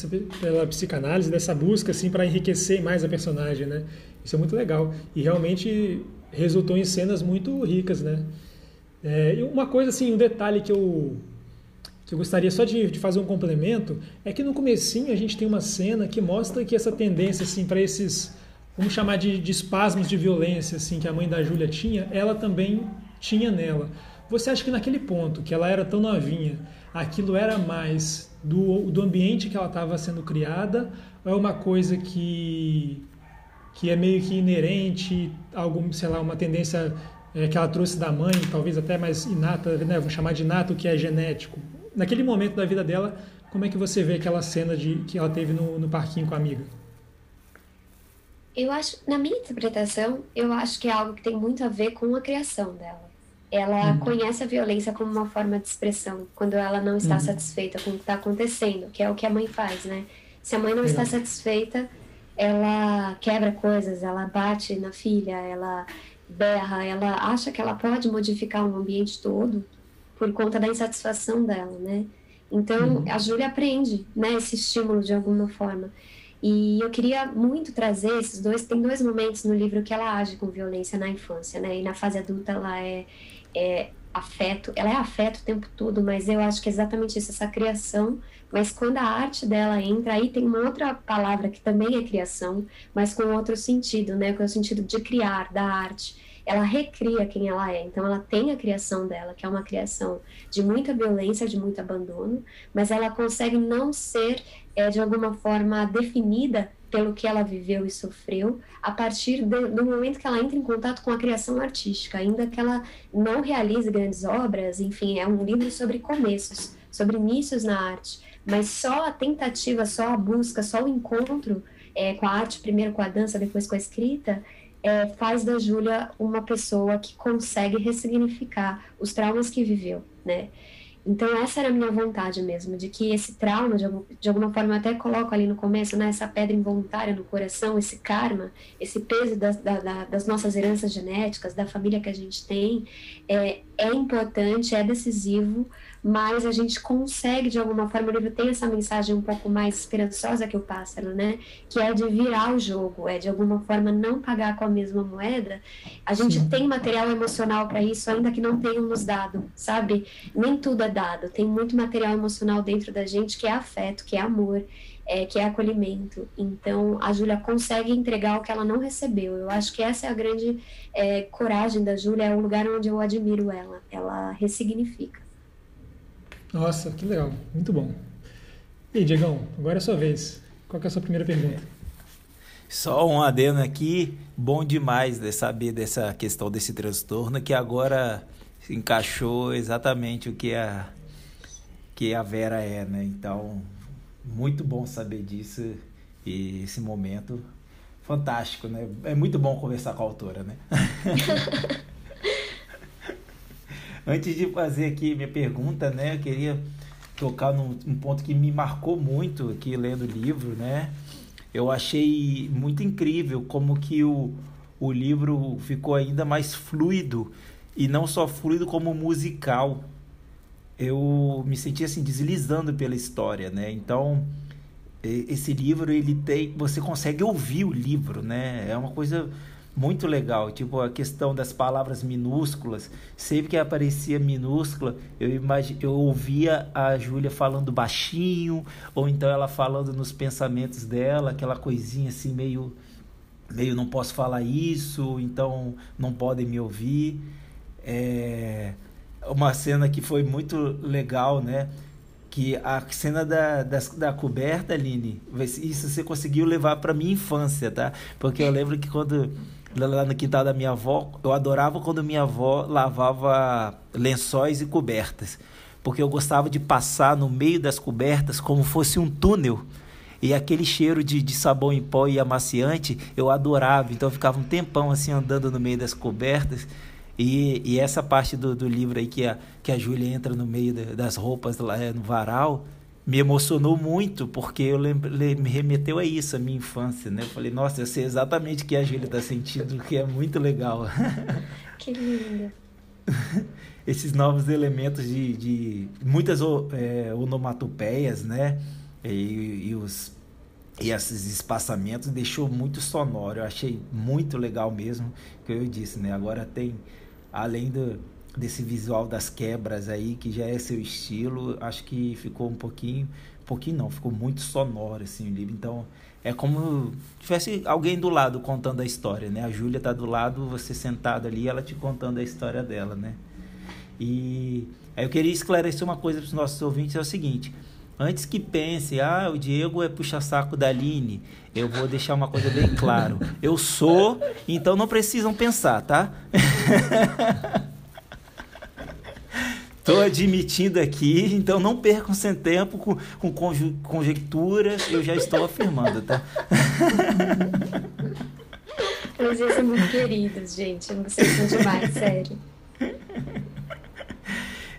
pela psicanálise, dessa busca assim para enriquecer mais a personagem, né? Isso é muito legal e realmente resultou em cenas muito ricas, né? É, e uma coisa assim, um detalhe que eu que eu gostaria só de, de, fazer um complemento é que no comecinho a gente tem uma cena que mostra que essa tendência assim para esses vamos chamar de, de, espasmos de violência assim que a mãe da Júlia tinha, ela também tinha nela. Você acha que naquele ponto que ela era tão novinha, aquilo era mais do, do ambiente que ela estava sendo criada ou é uma coisa que que é meio que inerente, algum, sei lá, uma tendência é, que ela trouxe da mãe, talvez até mais inata, né? vou chamar de inato, que é genético naquele momento da vida dela, como é que você vê aquela cena de que ela teve no, no parquinho com a amiga? Eu acho, na minha interpretação, eu acho que é algo que tem muito a ver com a criação dela. Ela uhum. conhece a violência como uma forma de expressão, quando ela não está uhum. satisfeita com o que está acontecendo, que é o que a mãe faz, né? Se a mãe não está satisfeita, ela quebra coisas, ela bate na filha, ela berra, ela acha que ela pode modificar o ambiente todo por conta da insatisfação dela, né? Então, uhum. a Júlia aprende, né, esse estímulo de alguma forma. E eu queria muito trazer esses dois. Tem dois momentos no livro que ela age com violência na infância, né? E na fase adulta ela é, é afeto. Ela é afeto o tempo todo, mas eu acho que é exatamente isso, essa criação. Mas quando a arte dela entra, aí tem uma outra palavra que também é criação, mas com outro sentido, né? Com o sentido de criar, da arte ela recria quem ela é. Então, ela tem a criação dela, que é uma criação de muita violência, de muito abandono, mas ela consegue não ser, é, de alguma forma, definida pelo que ela viveu e sofreu, a partir de, do momento que ela entra em contato com a criação artística, ainda que ela não realize grandes obras, enfim, é um livro sobre começos, sobre inícios na arte, mas só a tentativa, só a busca, só o encontro é, com a arte, primeiro com a dança, depois com a escrita, é, faz da Júlia uma pessoa que consegue ressignificar os traumas que viveu, né? Então essa era a minha vontade mesmo, de que esse trauma, de, algum, de alguma forma, até coloco ali no começo, né, essa pedra involuntária no coração, esse karma, esse peso das, da, da, das nossas heranças genéticas, da família que a gente tem, é, é importante, é decisivo, mas a gente consegue, de alguma forma, o livro tem essa mensagem um pouco mais esperançosa que o pássaro, né? Que é de virar o jogo, é de alguma forma não pagar com a mesma moeda. A gente Sim. tem material emocional para isso, ainda que não tenham nos dado, sabe? Nem tudo é dado, tem muito material emocional dentro da gente que é afeto, que é amor. É, que é acolhimento. Então, a Júlia consegue entregar o que ela não recebeu. Eu acho que essa é a grande é, coragem da Júlia, é o lugar onde eu admiro ela. Ela ressignifica. Nossa, que legal. Muito bom. E aí, Diegão, agora é a sua vez. Qual é a sua primeira pergunta? Só um adendo aqui, bom demais de saber dessa questão desse transtorno, que agora encaixou exatamente o que a, que a Vera é, né? Então, muito bom saber disso e esse momento fantástico, né? É muito bom conversar com a autora, né? Antes de fazer aqui minha pergunta, né, eu queria tocar num, num ponto que me marcou muito aqui lendo o livro, né? Eu achei muito incrível como que o, o livro ficou ainda mais fluido e não só fluido como musical. Eu me senti assim deslizando pela história, né? Então, esse livro ele tem, você consegue ouvir o livro, né? É uma coisa muito legal. Tipo, a questão das palavras minúsculas. Sempre que aparecia minúscula, eu, imag... eu ouvia a Júlia falando baixinho, ou então ela falando nos pensamentos dela, aquela coisinha assim, meio. meio não posso falar isso, então não podem me ouvir. É uma cena que foi muito legal, né? que a cena da, da, da, coberta, Aline, isso você conseguiu levar para minha infância, tá? Porque eu lembro que quando lá no quintal da minha avó, eu adorava quando minha avó lavava lençóis e cobertas, porque eu gostava de passar no meio das cobertas como fosse um túnel. E aquele cheiro de, de sabão em pó e amaciante, eu adorava. Então eu ficava um tempão assim andando no meio das cobertas. E, e essa parte do, do livro aí que a, que a Júlia entra no meio de, das roupas lá é, no varal, me emocionou muito, porque eu lembrei, me remeteu a isso, a minha infância, né? Eu falei, nossa, eu sei exatamente o que a Júlia está sentindo, que é muito legal. Que linda. Esses novos elementos de, de muitas é, onomatopeias, né? E, e, os, e esses espaçamentos deixou muito sonoro. Eu achei muito legal mesmo, que eu disse, né? Agora tem, além do, desse visual das quebras aí, que já é seu estilo, acho que ficou um pouquinho, um pouquinho não, ficou muito sonoro assim o livro. Então, é como tivesse alguém do lado contando a história, né? A Júlia tá do lado, você sentado ali, ela te contando a história dela, né? E aí eu queria esclarecer uma coisa para os nossos ouvintes, é o seguinte, antes que pense, ah, o Diego é puxa-saco da Aline, eu vou deixar uma coisa bem claro. Eu sou, então não precisam pensar, tá? Estou admitindo aqui, então não percam seu tempo com, com conjecturas, eu já estou afirmando, tá? Vocês são muito queridos, gente. Vocês são demais, sério.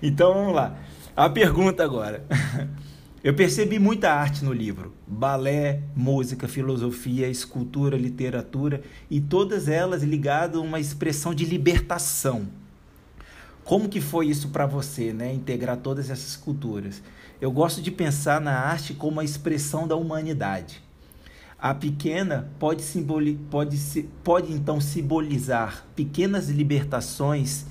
Então vamos lá. A pergunta agora. Eu percebi muita arte no livro: balé, música, filosofia, escultura, literatura e todas elas ligadas a uma expressão de libertação como que foi isso para você, né? Integrar todas essas culturas. Eu gosto de pensar na arte como a expressão da humanidade. A pequena pode, simboli pode, pode então simbolizar pequenas libertações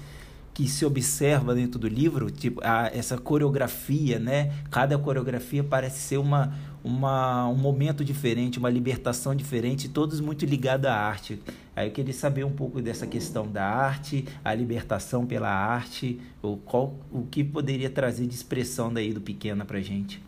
que se observa dentro do livro, tipo a, essa coreografia, né? Cada coreografia parece ser uma, uma, um momento diferente, uma libertação diferente, todos muito ligados à arte. Aí eu queria saber um pouco dessa questão da arte, a libertação pela arte, o, qual, o que poderia trazer de expressão daí do Pequena pra gente.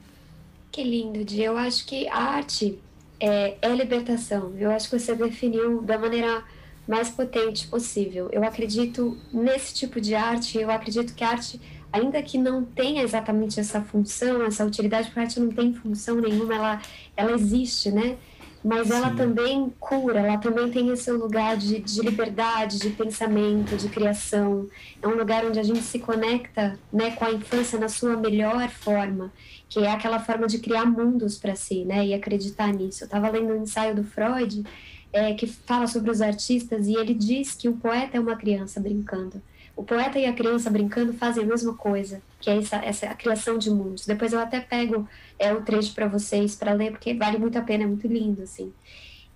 Que lindo, Di. Eu acho que a arte é, é libertação. Eu acho que você definiu da maneira mais potente possível. Eu acredito nesse tipo de arte, eu acredito que a arte ainda que não tenha exatamente essa função, essa utilidade, porque a arte não tem função nenhuma, ela, ela existe, né? Mas Sim. ela também cura, ela também tem esse lugar de, de liberdade, de pensamento, de criação. É um lugar onde a gente se conecta né, com a infância na sua melhor forma, que é aquela forma de criar mundos para si, né? E acreditar nisso. Eu estava lendo um ensaio do Freud é, que fala sobre os artistas e ele diz que o poeta é uma criança brincando. O poeta e a criança brincando fazem a mesma coisa, que é essa, essa a criação de mundos. Depois eu até pego é, o trecho para vocês para ler, porque vale muito a pena, é muito lindo, assim.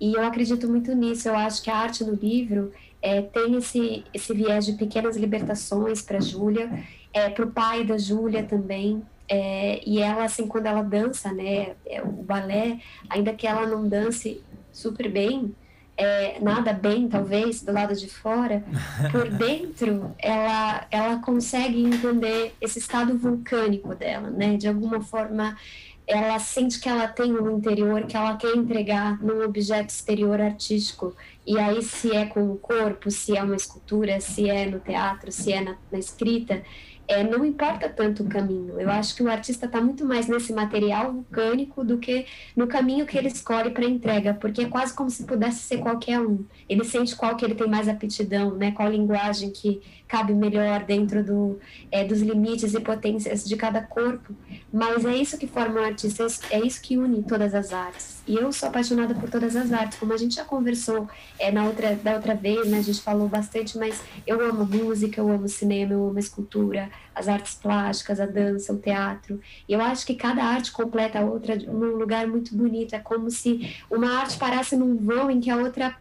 E eu acredito muito nisso. Eu acho que a arte no livro é, tem esse, esse viés de pequenas libertações para Júlia, é, para o pai da Júlia também. É, e ela, assim, quando ela dança, né, é, o balé, ainda que ela não dance super bem, é, nada bem, talvez, do lado de fora, por dentro ela, ela consegue entender esse estado vulcânico dela, né? De alguma forma, ela sente que ela tem um interior que ela quer entregar num objeto exterior artístico. E aí, se é com o corpo, se é uma escultura, se é no teatro, se é na, na escrita, é, não importa tanto o caminho. Eu acho que o artista está muito mais nesse material vulcânico do que no caminho que ele escolhe para entrega, porque é quase como se pudesse ser qualquer um. Ele sente qual que ele tem mais aptidão, né? Qual linguagem que cabe melhor dentro do, é, dos limites e potências de cada corpo. Mas é isso que forma o artista, é isso que une todas as artes. E eu sou apaixonada por todas as artes, como a gente já conversou é, na outra, da outra vez, né? A gente falou bastante, mas eu amo música, eu amo cinema, eu amo escultura, as artes plásticas, a dança, o teatro. E eu acho que cada arte completa a outra num lugar muito bonito. É como se uma arte parasse num vão em que a outra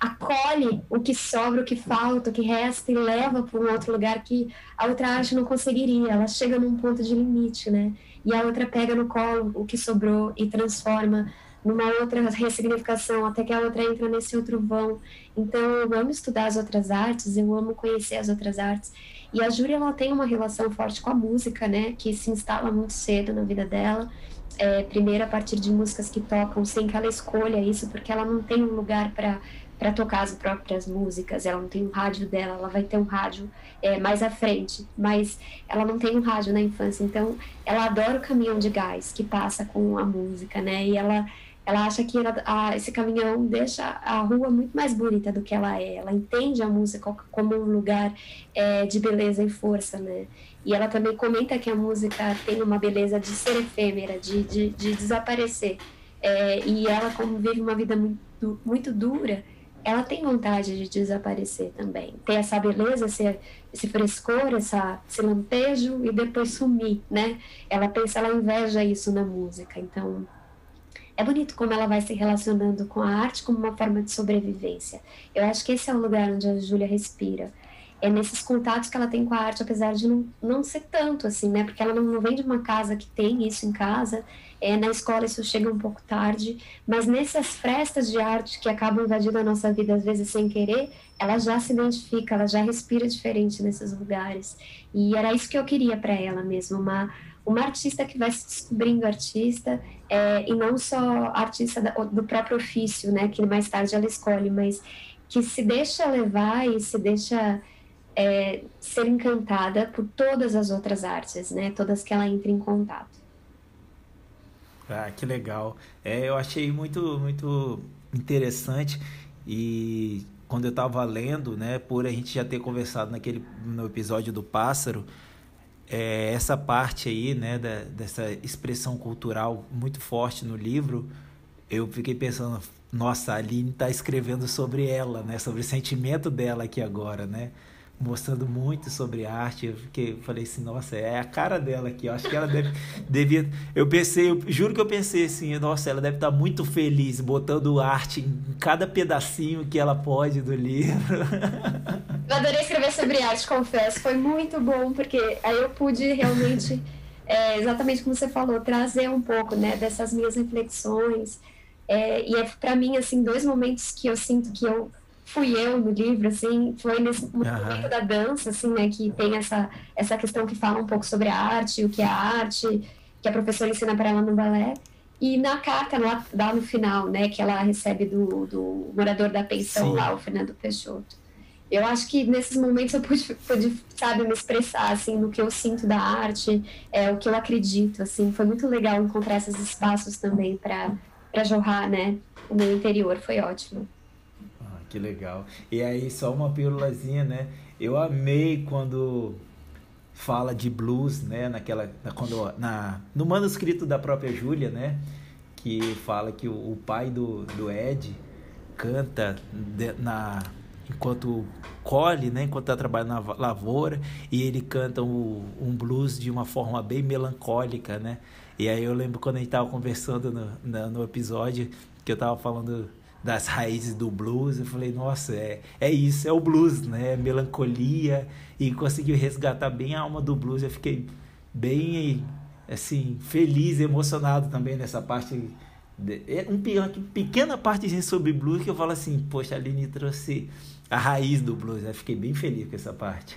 acolhe o que sobra, o que falta, o que resta e leva para um outro lugar que a outra arte não conseguiria. Ela chega num ponto de limite, né? E a outra pega no colo o que sobrou e transforma numa outra ressignificação, até que a outra entra nesse outro vão. Então, eu amo estudar as outras artes, eu amo conhecer as outras artes. E a Júlia, ela tem uma relação forte com a música, né? Que se instala muito cedo na vida dela. É, primeiro a partir de músicas que tocam sem que ela escolha isso, porque ela não tem um lugar para para tocar as próprias músicas, ela não tem um rádio dela, ela vai ter um rádio é, mais à frente, mas ela não tem um rádio na infância, então ela adora o caminhão de gás que passa com a música, né? E ela ela acha que ela, a, esse caminhão deixa a rua muito mais bonita do que ela é. Ela entende a música como um lugar é, de beleza e força, né? E ela também comenta que a música tem uma beleza de ser efêmera, de, de, de desaparecer. É, e ela, como vive uma vida muito, muito dura, ela tem vontade de desaparecer também. Ter essa beleza, esse, esse frescor, essa, esse lampejo e depois sumir, né? Ela pensa, ela inveja isso na música. Então, é bonito como ela vai se relacionando com a arte como uma forma de sobrevivência. Eu acho que esse é o lugar onde a Júlia respira. É nesses contatos que ela tem com a arte, apesar de não, não ser tanto assim, né? Porque ela não, não vem de uma casa que tem isso em casa, é, na escola isso chega um pouco tarde, mas nessas frestas de arte que acabam invadindo a nossa vida às vezes sem querer, ela já se identifica, ela já respira diferente nesses lugares. E era isso que eu queria para ela mesmo, uma uma artista que vai se descobrindo artista é, e não só artista da, do próprio ofício, né, que mais tarde ela escolhe, mas que se deixa levar e se deixa é, ser encantada por todas as outras artes, né, todas que ela entra em contato. Ah, que legal. É, eu achei muito, muito interessante e quando eu estava lendo, né, por a gente já ter conversado naquele no episódio do pássaro, é, essa parte aí, né, da, dessa expressão cultural muito forte no livro, eu fiquei pensando, nossa, a Aline está escrevendo sobre ela, né, sobre o sentimento dela aqui agora, né, mostrando muito sobre arte. Eu fiquei, falei assim, nossa, é a cara dela aqui. Eu acho que ela deve, devia. Eu pensei, eu juro que eu pensei assim, nossa, ela deve estar muito feliz botando arte em cada pedacinho que ela pode do livro. Eu adorei escrever sobre arte, confesso. Foi muito bom, porque aí eu pude realmente, é, exatamente como você falou, trazer um pouco né, dessas minhas reflexões. É, e é para mim, assim, dois momentos que eu sinto que eu fui eu no livro, assim, foi nesse momento da dança, assim, né, que tem essa, essa questão que fala um pouco sobre a arte, o que é a arte, que a professora ensina para ela no balé. E na carta lá, lá, no final, né, que ela recebe do, do morador da pensão Sim. lá, o Fernando Peixoto eu acho que nesses momentos eu pude, pude, sabe, me expressar, assim, no que eu sinto da arte, é, o que eu acredito, assim, foi muito legal encontrar esses espaços também para jorrar, né, o meu interior, foi ótimo. Que legal. E aí, só uma pílulazinha, né, eu amei quando fala de blues, né, naquela, na, quando, na, no manuscrito da própria Júlia, né, que fala que o, o pai do, do Ed canta de, na enquanto colhe, né, enquanto está trabalhando na lavoura, e ele canta um, um, blues de uma forma bem melancólica, né? E aí eu lembro quando a gente estava conversando no, no, no, episódio, que eu estava falando das raízes do blues, eu falei, nossa, é, é isso, é o blues, né? É melancolia, e conseguiu resgatar bem a alma do blues, eu fiquei bem, assim, feliz, emocionado também nessa parte é um, uma pequena parte sobre blues que eu falo assim, poxa, a Aline trouxe a raiz do blues. Eu fiquei bem feliz com essa parte.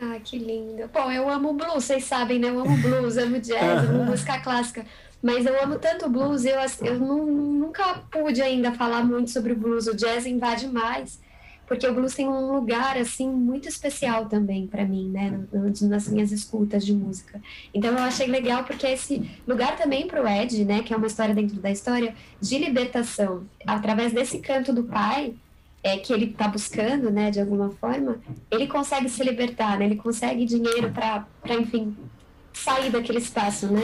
Ah, que lindo. Bom, eu amo blues, vocês sabem, né? Eu amo blues, amo jazz, amo música clássica. Mas eu amo tanto blues, eu, eu não, nunca pude ainda falar muito sobre o blues. O jazz invade mais, porque o blues tem um lugar, assim, muito especial também para mim, né? Nas minhas escutas de música. Então eu achei legal, porque esse lugar também para o Ed, né? Que é uma história dentro da história, de libertação. Através desse canto do pai, é, que ele está buscando, né, de alguma forma, ele consegue se libertar, né, ele consegue dinheiro para, enfim, sair daquele espaço, né?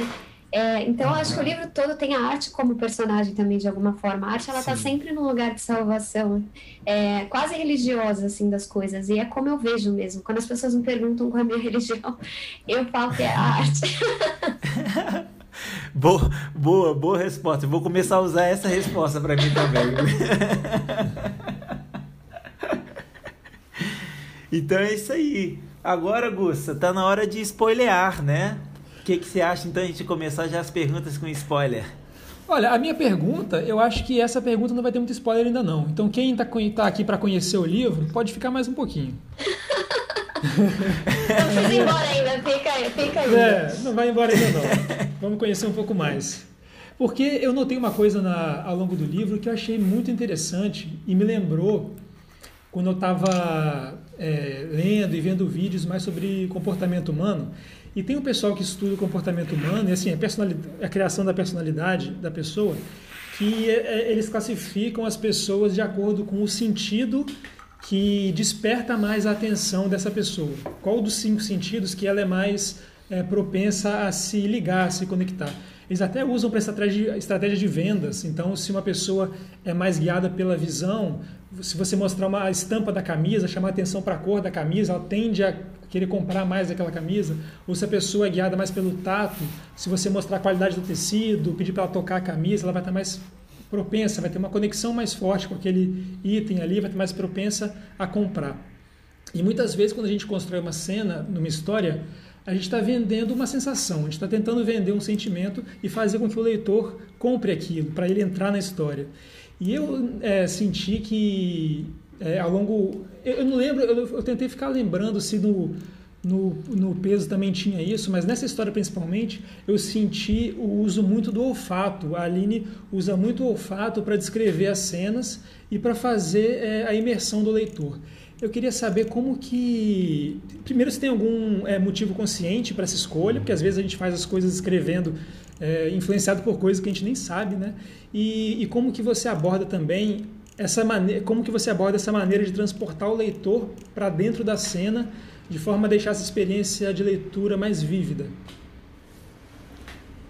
É, então, acho que o livro todo tem a arte como personagem também, de alguma forma. A arte, ela está sempre num lugar de salvação, é, quase religiosa, assim, das coisas. E é como eu vejo mesmo. Quando as pessoas me perguntam qual é a minha religião, eu falo que é a arte. boa, boa, boa resposta. vou começar a usar essa resposta para mim também. Então é isso aí. Agora, Gussa, tá na hora de spoilear, né? O que, que você acha então a gente começar já as perguntas com spoiler? Olha, a minha pergunta, eu acho que essa pergunta não vai ter muito spoiler ainda não. Então quem está tá aqui para conhecer o livro, pode ficar mais um pouquinho. não precisa ir embora ainda, fica aí, fica aí. É, não vai embora ainda não. Vamos conhecer um pouco mais. Porque eu notei uma coisa na, ao longo do livro que eu achei muito interessante e me lembrou quando eu estava é, lendo e vendo vídeos mais sobre comportamento humano. E tem um pessoal que estuda o comportamento humano, e assim, a, a criação da personalidade da pessoa, que é, é, eles classificam as pessoas de acordo com o sentido que desperta mais a atenção dessa pessoa. Qual dos cinco sentidos que ela é mais é, propensa a se ligar, a se conectar? Eles até usam para estratégia, estratégia de vendas. Então, se uma pessoa é mais guiada pela visão, se você mostrar uma estampa da camisa, chamar atenção para a cor da camisa, ela tende a querer comprar mais aquela camisa. Ou se a pessoa é guiada mais pelo tato, se você mostrar a qualidade do tecido, pedir para ela tocar a camisa, ela vai estar mais propensa, vai ter uma conexão mais forte com aquele item ali, vai ter mais propensa a comprar. E muitas vezes, quando a gente constrói uma cena numa história, a gente está vendendo uma sensação, a gente está tentando vender um sentimento e fazer com que o leitor compre aquilo, para ele entrar na história. E eu é, senti que é, ao longo. Eu, eu não lembro, eu, eu, tentei ficar lembrando se no, no, no, peso também tinha isso, mas nessa história principalmente eu senti o uso muito do olfato. A Aline usa muito o olfato para descrever as cenas e para fazer é, a imersão do leitor. Eu queria saber como que. Primeiro, se tem algum é, motivo consciente para essa escolha, porque às vezes a gente faz as coisas escrevendo é, influenciado por coisas que a gente nem sabe, né? E, e como que você aborda também essa maneira, como que você aborda essa maneira de transportar o leitor para dentro da cena, de forma a deixar essa experiência de leitura mais vívida?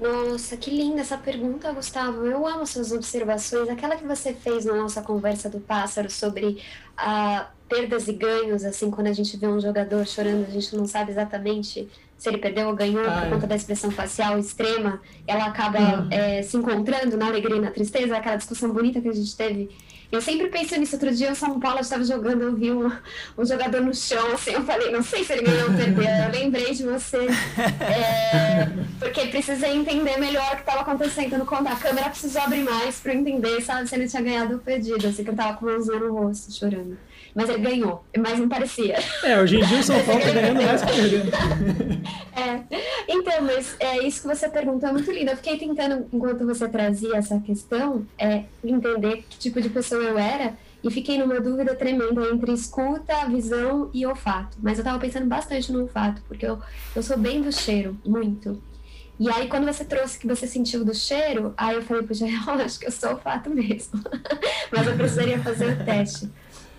Nossa, que linda essa pergunta, Gustavo. Eu amo suas observações. Aquela que você fez na nossa conversa do pássaro sobre a perdas e ganhos, assim, quando a gente vê um jogador chorando, a gente não sabe exatamente se ele perdeu ou ganhou ah, por conta da expressão facial extrema, ela acaba uhum. é, se encontrando na alegria e na tristeza, aquela discussão bonita que a gente teve. Eu sempre penso nisso. Outro dia o São Paulo estava jogando, eu vi um, um, jogador no chão, assim, eu falei, não sei se ele ganhou ou perdeu. Eu lembrei de você, é, porque precisei entender melhor o que estava acontecendo. Quando a câmera precisou abrir mais para eu entender, sabe, se ele tinha ganhado ou perdido, assim, que ele estava com o mãozinha no rosto, chorando mas ele ganhou, mas não parecia. É, hoje em dia o São Paulo tá ganhando mais que perdendo. É. Então, mas é, isso que você perguntou é muito lindo. Eu fiquei tentando, enquanto você trazia essa questão, é, entender que tipo de pessoa eu era e fiquei numa dúvida tremenda entre escuta, visão e olfato. Mas eu tava pensando bastante no olfato, porque eu, eu sou bem do cheiro, muito. E aí, quando você trouxe que você sentiu do cheiro, aí eu falei, puxa, eu acho que eu sou olfato mesmo. Mas eu precisaria fazer o teste.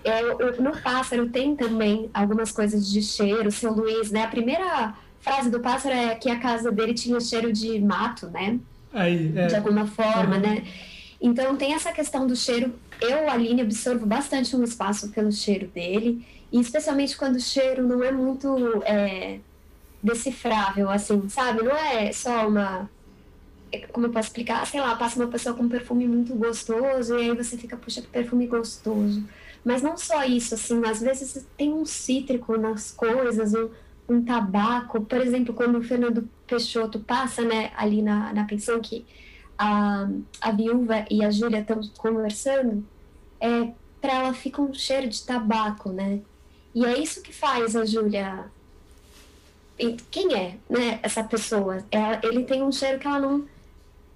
É, no pássaro tem também algumas coisas de cheiro. Seu Luiz, né? A primeira frase do pássaro é que a casa dele tinha cheiro de mato, né? Aí, é. De alguma forma, uhum. né? Então tem essa questão do cheiro. Eu, Aline, absorvo bastante um espaço pelo cheiro dele. E especialmente quando o cheiro não é muito é, decifrável, assim, sabe? Não é só uma como eu posso explicar? Sei lá, passa uma pessoa com um perfume muito gostoso e aí você fica, puxa, que perfume gostoso. Mas não só isso, assim, às vezes tem um cítrico nas coisas, um, um tabaco. Por exemplo, quando o Fernando Peixoto passa, né, ali na, na pensão que a, a viúva e a Júlia estão conversando, é, para ela fica um cheiro de tabaco, né? E é isso que faz a Júlia. Quem é, né, essa pessoa? Ela, ele tem um cheiro que ela não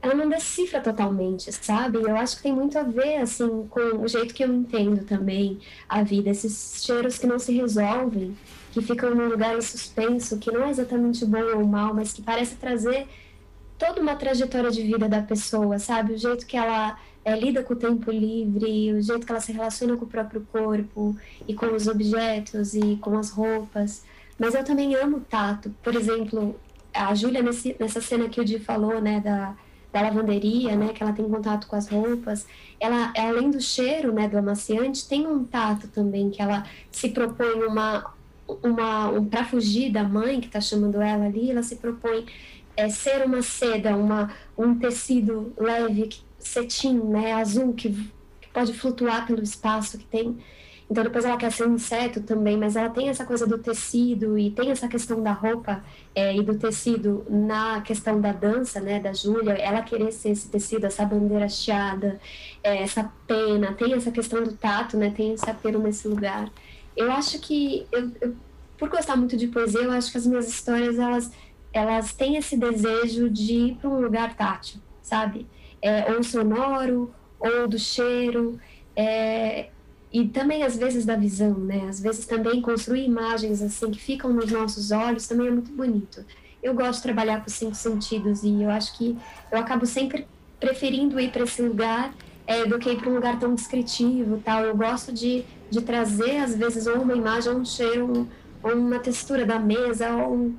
ela não decifra totalmente, sabe? Eu acho que tem muito a ver, assim, com o jeito que eu entendo também a vida, esses cheiros que não se resolvem, que ficam num lugar em suspenso, que não é exatamente bom ou mal, mas que parece trazer toda uma trajetória de vida da pessoa, sabe? O jeito que ela é, lida com o tempo livre, o jeito que ela se relaciona com o próprio corpo e com os objetos e com as roupas. Mas eu também amo o tato. Por exemplo, a Júlia, nessa cena que o Di falou, né, da da lavanderia, né, que ela tem contato com as roupas, ela, além do cheiro, né, do amaciante, tem um tato também, que ela se propõe uma, uma um, para fugir da mãe que está chamando ela ali, ela se propõe é, ser uma seda, uma, um tecido leve, cetim, né, azul, que, que pode flutuar pelo espaço que tem. Então depois ela quer ser um inseto também, mas ela tem essa coisa do tecido e tem essa questão da roupa é, e do tecido na questão da dança, né, da Júlia, ela querer ser esse tecido, essa bandeira hasteada, é, essa pena, tem essa questão do tato, né, tem esse apelo nesse lugar. Eu acho que, eu, eu, por gostar muito de poesia, eu acho que as minhas histórias, elas, elas têm esse desejo de ir para um lugar tátil, sabe? é, ou sonoro, ou do cheiro, é, e também às vezes da visão, né? Às vezes também construir imagens assim que ficam nos nossos olhos também é muito bonito. Eu gosto de trabalhar com cinco sentidos e eu acho que eu acabo sempre preferindo ir para esse lugar é, do que ir para um lugar tão descritivo, tal. Eu gosto de, de trazer às vezes ou uma imagem, ou um cheiro, um, ou uma textura da mesa, ou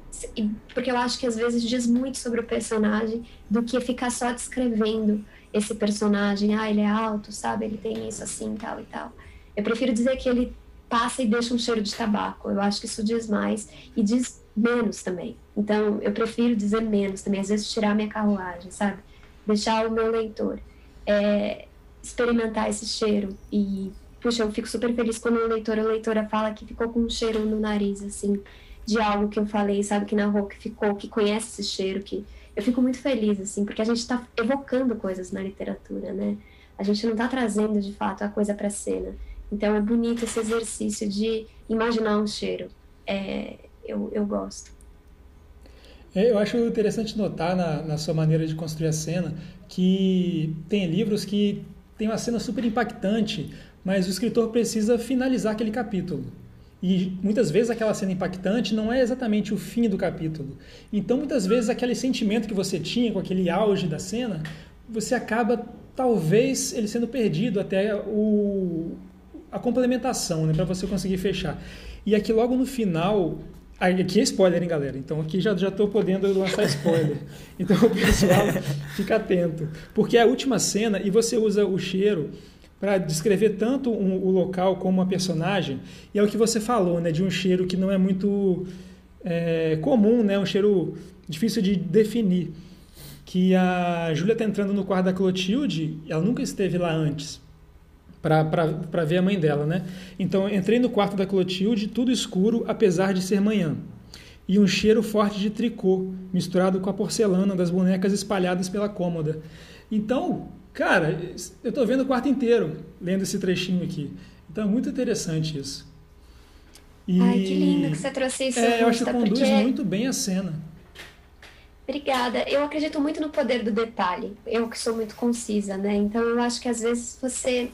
porque eu acho que às vezes diz muito sobre o personagem do que ficar só descrevendo esse personagem. Ah, ele é alto, sabe? Ele tem isso assim, tal e tal. Eu prefiro dizer que ele passa e deixa um cheiro de tabaco. Eu acho que isso diz mais e diz menos também. Então, eu prefiro dizer menos também, às vezes tirar minha carruagem, sabe? Deixar o meu leitor é, experimentar esse cheiro e puxa, eu fico super feliz quando o leitor ou leitora fala que ficou com um cheiro no nariz, assim, de algo que eu falei, sabe, que narrou, que ficou, que conhece esse cheiro, que eu fico muito feliz, assim, porque a gente está evocando coisas na literatura, né? A gente não está trazendo, de fato, a coisa para a cena. Então é bonito esse exercício de imaginar um cheiro. É, eu, eu gosto. É, eu acho interessante notar na, na sua maneira de construir a cena que tem livros que tem uma cena super impactante, mas o escritor precisa finalizar aquele capítulo. E muitas vezes aquela cena impactante não é exatamente o fim do capítulo. Então, muitas vezes, aquele sentimento que você tinha com aquele auge da cena, você acaba, talvez, ele sendo perdido até o, a complementação, né, para você conseguir fechar. E aqui, logo no final, Aqui é spoiler, hein, galera? Então aqui já já estou podendo lançar spoiler. Então o pessoal fica atento, porque é a última cena e você usa o cheiro para descrever tanto um, o local como a personagem, e é o que você falou, né, de um cheiro que não é muito é, comum, né, um cheiro difícil de definir. Que a Júlia está entrando no quarto da Clotilde, ela nunca esteve lá antes para ver a mãe dela, né? Então entrei no quarto da Clotilde, tudo escuro, apesar de ser manhã, e um cheiro forte de tricô, misturado com a porcelana das bonecas espalhadas pela cômoda. Então, Cara, eu estou vendo o quarto inteiro lendo esse trechinho aqui. Então é muito interessante isso. E... Ai, que lindo que você trouxe isso. É, eu acho que conduz porque... muito bem a cena. Obrigada. Eu acredito muito no poder do detalhe. Eu que sou muito concisa, né? Então eu acho que às vezes você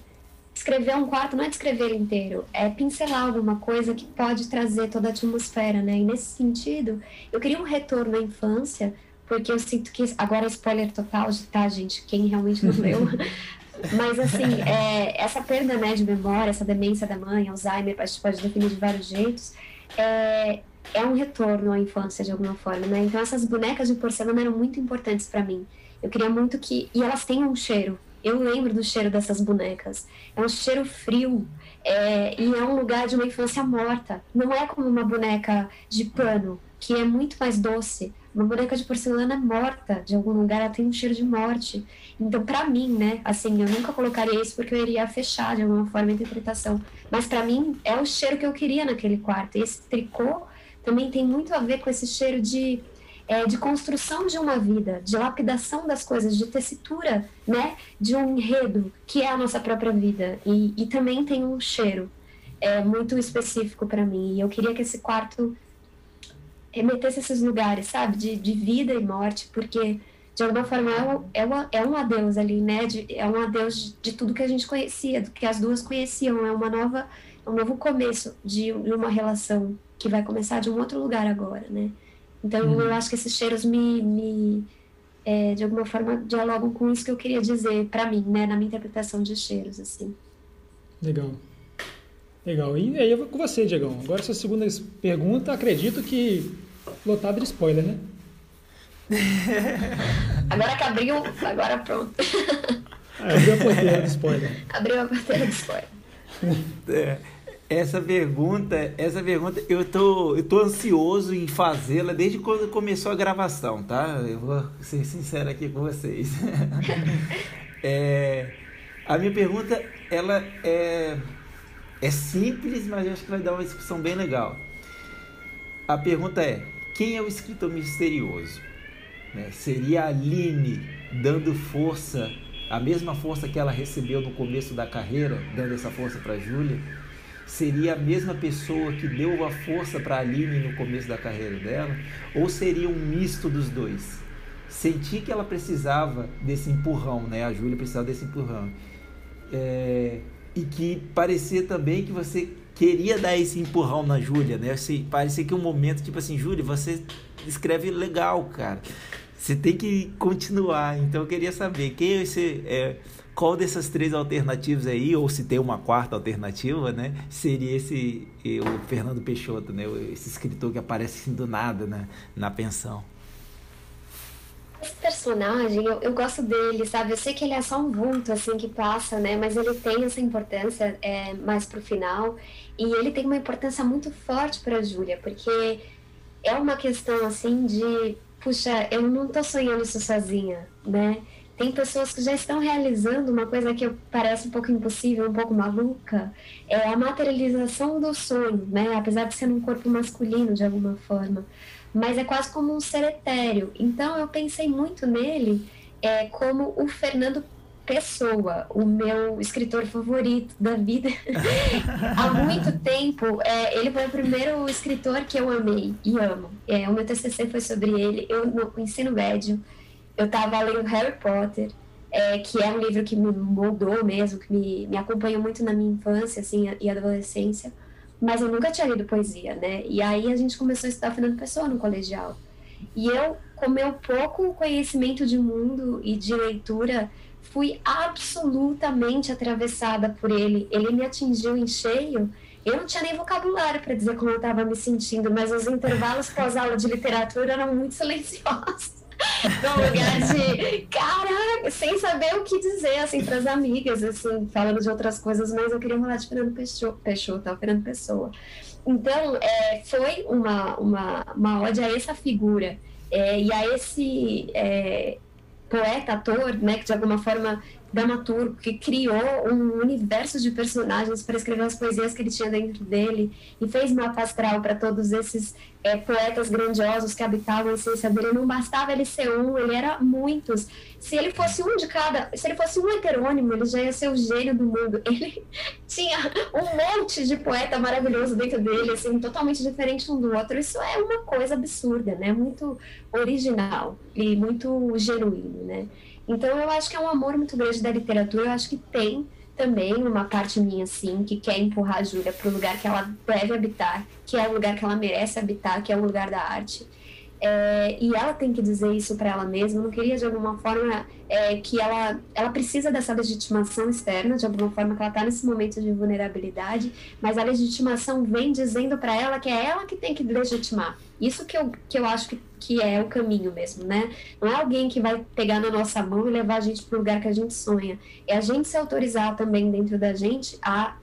escrever um quarto não é descrever inteiro, é pincelar alguma coisa que pode trazer toda a atmosfera, né? E nesse sentido, eu queria um retorno à infância porque eu sinto que agora é spoiler total de tá, gente, quem realmente não leu. Mas assim, é, essa perda né, de memória, essa demência da mãe, Alzheimer, a gente pode definir de vários jeitos, é, é um retorno à infância de alguma forma, né? Então essas bonecas de porcelana eram muito importantes para mim. Eu queria muito que. E elas têm um cheiro. Eu lembro do cheiro dessas bonecas. É um cheiro frio. É, e é um lugar de uma infância morta. Não é como uma boneca de pano, que é muito mais doce. Uma boneca de porcelana morta, de algum lugar, ela tem um cheiro de morte. Então, para mim, né, assim, eu nunca colocaria isso porque eu iria fechar de alguma forma a interpretação. Mas para mim, é o cheiro que eu queria naquele quarto. E esse tricô também tem muito a ver com esse cheiro de, é, de construção de uma vida, de lapidação das coisas, de tessitura, né, de um enredo, que é a nossa própria vida. E, e também tem um cheiro é, muito específico para mim. E eu queria que esse quarto remetesse a esses lugares, sabe? De, de vida e morte, porque de alguma forma é um, é, é um adeus ali, né? De, é um adeus de, de, tudo que a gente conhecia, do que as duas conheciam. É uma nova, é um novo começo de, de uma relação que vai começar de um outro lugar agora, né? Então uhum. eu acho que esses cheiros me, me é, de alguma forma dialogam com isso que eu queria dizer para mim, né? Na minha interpretação de cheiros, assim. Legal. Legal. E aí eu vou com você, Diegão. Agora, sua segunda pergunta, acredito que lotado de spoiler, né? agora que abriu, agora pronto. É, abriu a porteira do spoiler. Abriu a porteira do spoiler. É, essa pergunta, essa pergunta, eu tô, eu tô ansioso em fazê-la desde quando começou a gravação, tá? Eu vou ser sincero aqui com vocês. é, a minha pergunta, ela é é simples, mas eu acho que vai dar uma discussão bem legal. A pergunta é: quem é o escritor misterioso? Né? Seria a Aline dando força, a mesma força que ela recebeu no começo da carreira, dando essa força para Júlia? Seria a mesma pessoa que deu a força para a Aline no começo da carreira dela? Ou seria um misto dos dois? senti que ela precisava desse empurrão, né? A Júlia precisava desse empurrão. É, e que parecia também que você queria dar esse empurrão na Júlia, né? Assim, parecia que um momento, tipo assim, Júlia, você escreve legal, cara. Você tem que continuar. Então eu queria saber quem é esse. É, qual dessas três alternativas aí, ou se tem uma quarta alternativa, né? Seria esse o Fernando Peixoto, né? Esse escritor que aparece assim do nada né? na pensão. Esse personagem, eu, eu gosto dele, sabe? Eu sei que ele é só um vulto, assim, que passa, né? Mas ele tem essa importância é, mais pro final. E ele tem uma importância muito forte pra Júlia, porque é uma questão, assim, de... Puxa, eu não tô sonhando isso sozinha, né? Tem pessoas que já estão realizando uma coisa que parece um pouco impossível, um pouco maluca, é a materialização do sonho, né? Apesar de ser um corpo masculino de alguma forma mas é quase como um ser etéreo. Então eu pensei muito nele é, como o Fernando Pessoa, o meu escritor favorito da vida. Há muito tempo, é, ele foi o primeiro escritor que eu amei e amo. É, o meu TCC foi sobre ele. Eu, no ensino médio, eu estava lendo Harry Potter, é, que é um livro que me moldou mesmo, que me, me acompanhou muito na minha infância assim, e adolescência mas eu nunca tinha lido poesia, né? E aí a gente começou a estudar Fernando Pessoa no colegial. E eu, com meu pouco conhecimento de mundo e de leitura, fui absolutamente atravessada por ele. Ele me atingiu em cheio. Eu não tinha nem vocabulário para dizer como eu estava me sentindo, mas os intervalos pós-aula de literatura eram muito silenciosos num lugar de caraca, sem saber o que dizer, assim, para as amigas, assim, falando de outras coisas, mas eu queria falar de Fernando Peixoto, Peixoto? Fernando Pessoa. Então, é, foi uma, uma, uma ode a essa figura é, e a esse é, poeta, ator, né, que de alguma forma dramaturgo que criou um universo de personagens para escrever as poesias que ele tinha dentro dele e fez mapa astral para todos esses é, poetas grandiosos que habitavam essência dele. Não bastava ele ser um, ele era muitos. Se ele fosse um de cada, se ele fosse um heterônimo, ele já ia ser o gênio do mundo. Ele tinha um monte de poeta maravilhoso dentro dele, assim, totalmente diferente um do outro. Isso é uma coisa absurda, né? Muito original e muito genuíno, né? Então eu acho que é um amor muito grande da literatura, eu acho que tem também uma parte minha, assim, que quer empurrar a Júlia para o lugar que ela deve habitar, que é o lugar que ela merece habitar, que é o lugar da arte. É, e ela tem que dizer isso para ela mesma. Eu não queria, de alguma forma, é, que ela, ela precisa dessa legitimação externa, de alguma forma, que ela está nesse momento de vulnerabilidade, mas a legitimação vem dizendo para ela que é ela que tem que legitimar. Isso que eu, que eu acho que, que é o caminho mesmo, né? Não é alguém que vai pegar na nossa mão e levar a gente para o lugar que a gente sonha. É a gente se autorizar também dentro da gente a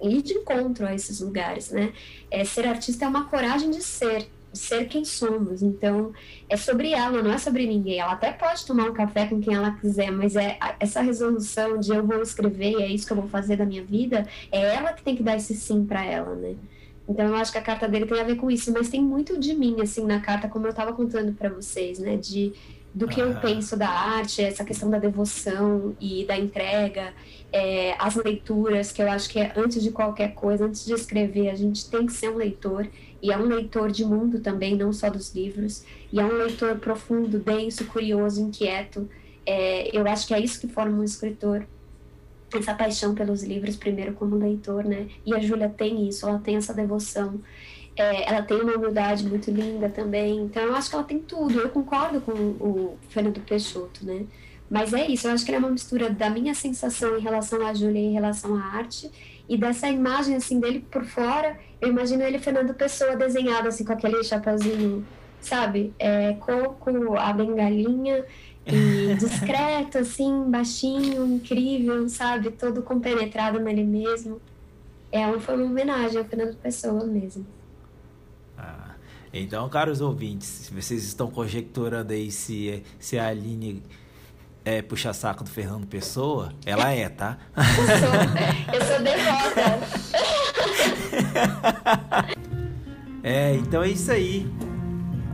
ir de encontro a esses lugares, né? É, ser artista é uma coragem de ser ser quem somos. Então, é sobre ela, não é sobre ninguém. Ela até pode tomar um café com quem ela quiser, mas é essa resolução de eu vou escrever, é isso que eu vou fazer da minha vida, é ela que tem que dar esse sim para ela, né? Então, eu acho que a carta dele tem a ver com isso, mas tem muito de mim, assim, na carta, como eu estava contando para vocês, né? De do que eu penso da arte, essa questão da devoção e da entrega, é, as leituras, que eu acho que é antes de qualquer coisa, antes de escrever, a gente tem que ser um leitor e é um leitor de mundo também, não só dos livros, e é um leitor profundo, denso, curioso, inquieto. É, eu acho que é isso que forma um escritor, essa paixão pelos livros, primeiro como leitor, né? E a Júlia tem isso, ela tem essa devoção. É, ela tem uma humildade muito linda também, então eu acho que ela tem tudo. Eu concordo com o Fernando Peixoto, né? Mas é isso, eu acho que ele é uma mistura da minha sensação em relação à Júlia em relação à arte e dessa imagem assim dele por fora, eu imagino ele Fernando Pessoa desenhado assim com aquele chapeuzinho, sabe? É, coco, a bengalinha e discreto assim, baixinho, incrível, sabe? Todo compenetrado nele mesmo. É, foi uma homenagem ao Fernando Pessoa mesmo. Ah, então, caros ouvintes, vocês estão conjecturando aí se, se a Aline é, puxa saco do Fernando Pessoa, ela é, tá? Eu sou, eu sou devota. é, então é isso aí.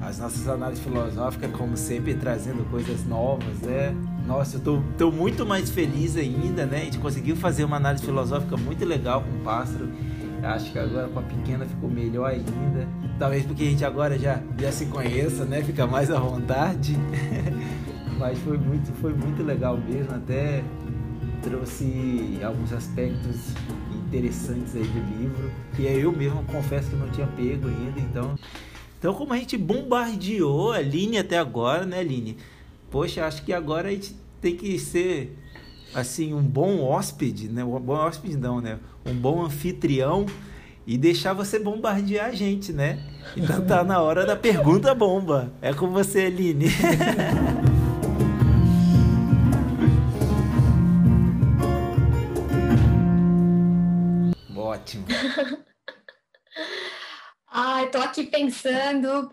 As nossas análises filosóficas, como sempre, trazendo coisas novas, né? Nossa, eu tô, tô muito mais feliz ainda, né? A gente conseguiu fazer uma análise filosófica muito legal com o Pássaro. Acho que agora com a pequena ficou melhor ainda. Talvez porque a gente agora já, já se conheça, né? Fica mais à vontade. Mas foi muito, foi muito legal mesmo. Até trouxe alguns aspectos interessantes aí do livro. Que eu mesmo confesso que não tinha pego ainda. Então, então como a gente bombardeou a Aline até agora, né, Aline? Poxa, acho que agora a gente tem que ser assim um bom hóspede, né? Um bom hóspede não, né? Um bom anfitrião e deixar você bombardear a gente, né? Então tá na hora da pergunta bomba. É com você, Aline. Ótimo. Ai, tô aqui pensando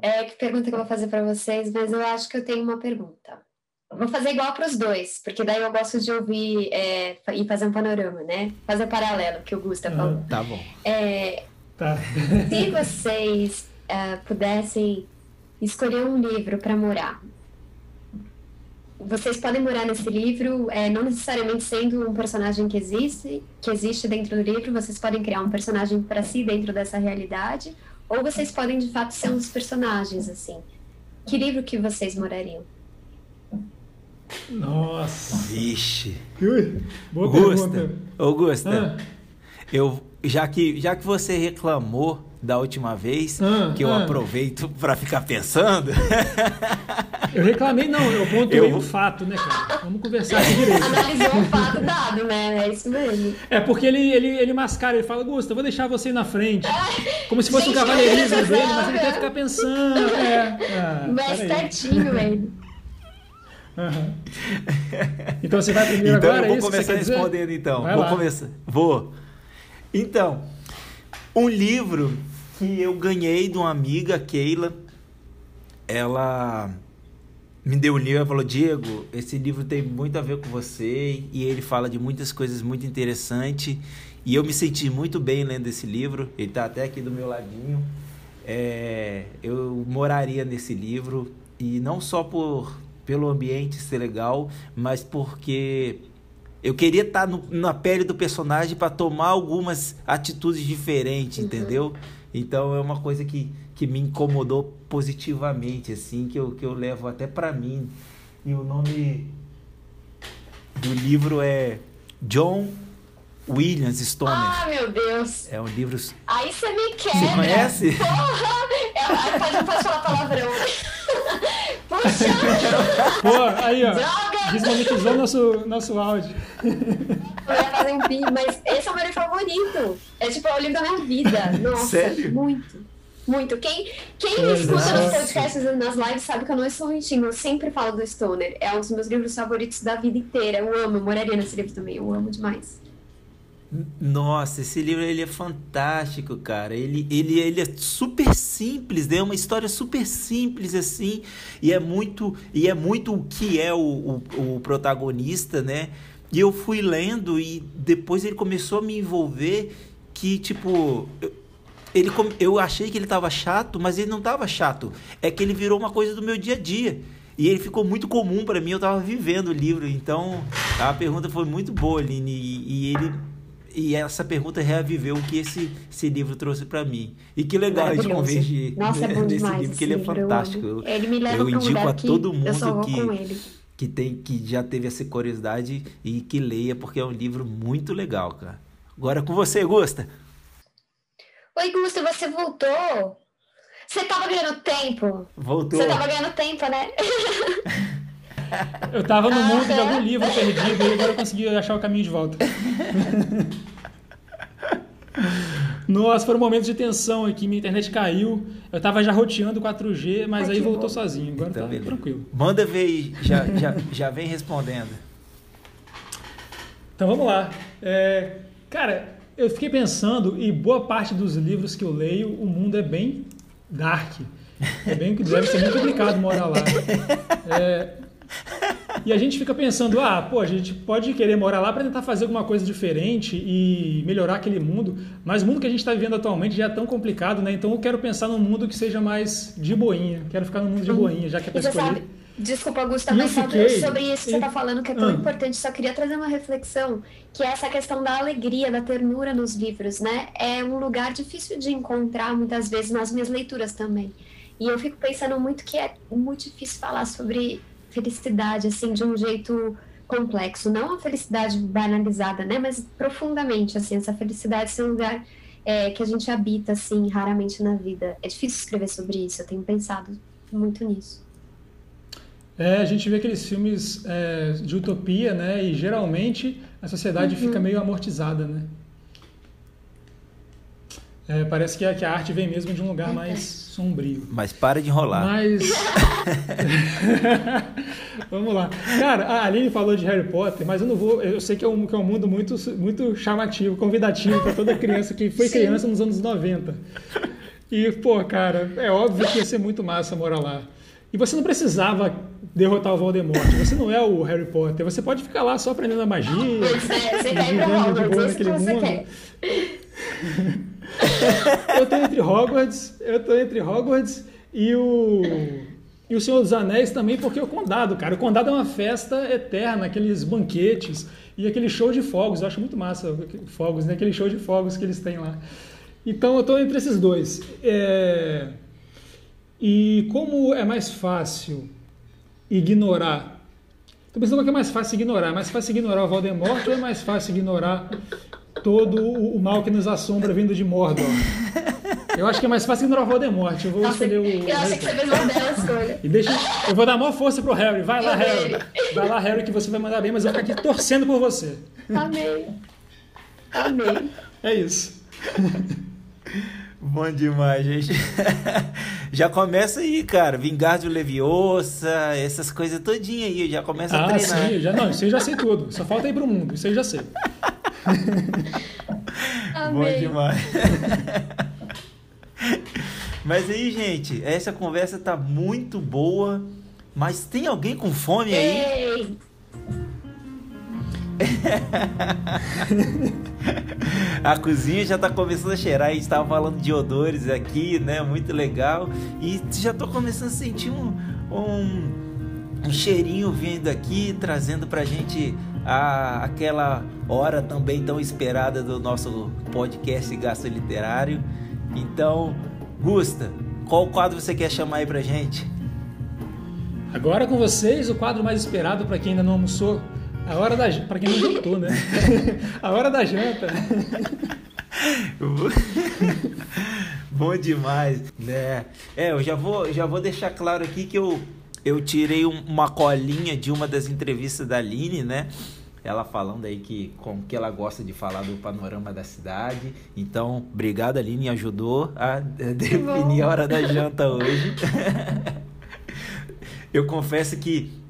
é, que pergunta que eu vou fazer para vocês, mas eu acho que eu tenho uma pergunta. Vou fazer igual para os dois, porque daí eu gosto de ouvir é, e fazer um panorama, né? Fazer um paralelo que o Gustavo falou. Tá bom. É, tá. se vocês uh, pudessem escolher um livro para morar, vocês podem morar nesse livro, é, não necessariamente sendo um personagem que existe, que existe dentro do livro, vocês podem criar um personagem para si dentro dessa realidade, ou vocês podem de fato ser um dos personagens assim. Que livro que vocês morariam? Nossa. Vixe. Ui, boa Augusta, pergunta. Augusta, ah. eu já que já que você reclamou da última vez, ah, que eu ah. aproveito para ficar pensando. Eu reclamei, não, eu pontuei eu... o fato, né, cara? Vamos conversar aqui direito. Analisou o fato dado, né? É isso mesmo. É porque ele, ele, ele mascara, ele fala, Gusta, vou deixar você na frente. Como se fosse Gente, um cavalheirismo dele, mas ele quer ficar pensando. É, ah, mas certinho, velho. Uhum. Então você vai primeiro então, agora? Eu vou começar respondendo então. Vai vou lá. começar. Vou. Então, um livro que eu ganhei de uma amiga, Keila. Ela me deu um livro e falou: Diego, esse livro tem muito a ver com você. E ele fala de muitas coisas muito interessantes. E eu me senti muito bem lendo esse livro. Ele está até aqui do meu ladinho. É, eu moraria nesse livro. E não só por pelo ambiente ser legal, mas porque eu queria estar no, na pele do personagem para tomar algumas atitudes diferentes, uhum. entendeu? Então é uma coisa que, que me incomodou positivamente, assim, que eu, que eu levo até para mim. E o nome do livro é John Williams Stoner. Ah, meu Deus! É um livro. Aí você me quer. Você conhece? Porra! É, pode, pode falar palavrão. Pô, aí, ó. Desmonetizou nosso, nosso áudio. Eu ia fazer um pin, mas esse é o meu livro favorito. É tipo, é o livro da minha vida. Nossa, Sério? muito. Muito. Quem, quem me escuta nos podcasts e nas lives sabe que eu não estou mentindo. Eu sempre falo do Stoner. É um dos meus livros favoritos da vida inteira. Eu amo. Eu moraria nesse livro também. Eu amo demais. Nossa, esse livro ele é fantástico, cara. Ele, ele, ele é super simples, né? é uma história super simples assim, e é muito e é muito o que é o, o, o protagonista, né? E eu fui lendo e depois ele começou a me envolver que tipo ele eu achei que ele estava chato, mas ele não estava chato. É que ele virou uma coisa do meu dia a dia. E ele ficou muito comum para mim, eu estava vivendo o livro. Então, a pergunta foi muito boa, Aline, e, e ele e essa pergunta reaviveu o que esse, esse livro trouxe para mim. E que legal a gente converge Nossa, é bom nesse demais livro, que ele é fantástico. Eu, ele me leva eu indico a todo mundo que, que, tem, que já teve essa curiosidade e que leia, porque é um livro muito legal, cara. Agora com você, Gusta. Oi, Gusta, você voltou? Você tava ganhando tempo? Voltou. Você tava ganhando tempo, né? Eu tava no mundo de algum livro perdido e agora eu consegui achar o caminho de volta. Nossa, foram momentos de tensão aqui, minha internet caiu. Eu tava já roteando 4G, mas Ai, aí voltou bom. sozinho. Agora então, tá beleza. tranquilo. Manda ver aí, já, já, já vem respondendo. Então vamos lá. É, cara, eu fiquei pensando, e boa parte dos livros que eu leio, o mundo é bem dark. É bem que deve ser muito complicado morar lá. É, e a gente fica pensando, ah, pô, a gente pode querer morar lá para tentar fazer alguma coisa diferente e melhorar aquele mundo, mas o mundo que a gente está vivendo atualmente já é tão complicado, né? Então eu quero pensar num mundo que seja mais de boinha, quero ficar num mundo de uhum. boinha, já que é para escolher. Sabe, Desculpa, Augusto, também fiquei... sobre isso que você está falando, que é tão ah. importante. Só queria trazer uma reflexão, que é essa questão da alegria, da ternura nos livros, né? É um lugar difícil de encontrar, muitas vezes, nas minhas leituras também. E eu fico pensando muito que é muito difícil falar sobre felicidade, assim, de um jeito complexo. Não a felicidade banalizada, né? Mas profundamente, assim, essa felicidade ser um lugar é, que a gente habita, assim, raramente na vida. É difícil escrever sobre isso, eu tenho pensado muito nisso. É, a gente vê aqueles filmes é, de utopia, né? E geralmente a sociedade uhum. fica meio amortizada, né? É, parece que a, que a, arte vem mesmo de um lugar mais sombrio. Mas para de enrolar. Mas. Vamos lá. Cara, a Aline falou de Harry Potter, mas eu não vou. Eu sei que é um, que é um mundo muito, muito chamativo, convidativo para toda criança que foi Sim. criança nos anos 90. E, pô, cara, é óbvio que ia ser muito massa morar lá. E você não precisava derrotar o Voldemort. Você não é o Harry Potter. Você pode ficar lá só aprendendo a magia. Pois é, você vivendo de boa naquele mundo. eu tô entre Hogwarts, eu tô entre Hogwarts e o e o Senhor dos Anéis também, porque o Condado, cara, o Condado é uma festa eterna, aqueles banquetes e aquele show de fogos, eu acho muito massa fogos, né? Aquele show de fogos que eles têm lá. Então eu tô entre esses dois. É... E como é mais fácil ignorar? Estou pensando que é mais fácil ignorar. É mais fácil ignorar o Voldemort ou é mais fácil ignorar todo o mal que nos assombra vindo de Mordor. Eu acho que é mais fácil ignorar o Voldemort. Eu vou Nossa, escolher o. Eu acho que você fez uma bela escolha. E deixa, eu vou dar maior força pro Harry. Vai lá, Harry. Vai lá, Harry, que você vai mandar bem, mas eu vou ficar aqui torcendo por você. Amei. Amei. É isso. Bom demais, gente. já começa aí, cara. Vingardio Leviosa, essas coisas todinhas aí. Já começa ah, a treinar. Sim, já, não, isso aí já sei tudo. Só falta ir pro mundo. Isso aí já sei. Bom demais. Mas aí, gente, essa conversa tá muito boa. Mas tem alguém com fome aí? A cozinha já tá começando a cheirar. A gente tava falando de odores aqui, né? Muito legal. E já tô começando a sentir um, um, um cheirinho vindo aqui, trazendo pra gente a, aquela hora também tão esperada do nosso podcast Gasto Literário. Então, Gusta, qual quadro você quer chamar aí pra gente? Agora com vocês, o quadro mais esperado para quem ainda não almoçou. A hora da para quem não jantou, né? A hora da janta. Bom demais, né? É, eu já vou, já vou deixar claro aqui que eu eu tirei um, uma colinha de uma das entrevistas da Aline, né? Ela falando aí que como que ela gosta de falar do panorama da cidade. Então, obrigado Aline, ajudou a definir a hora da janta hoje. eu confesso que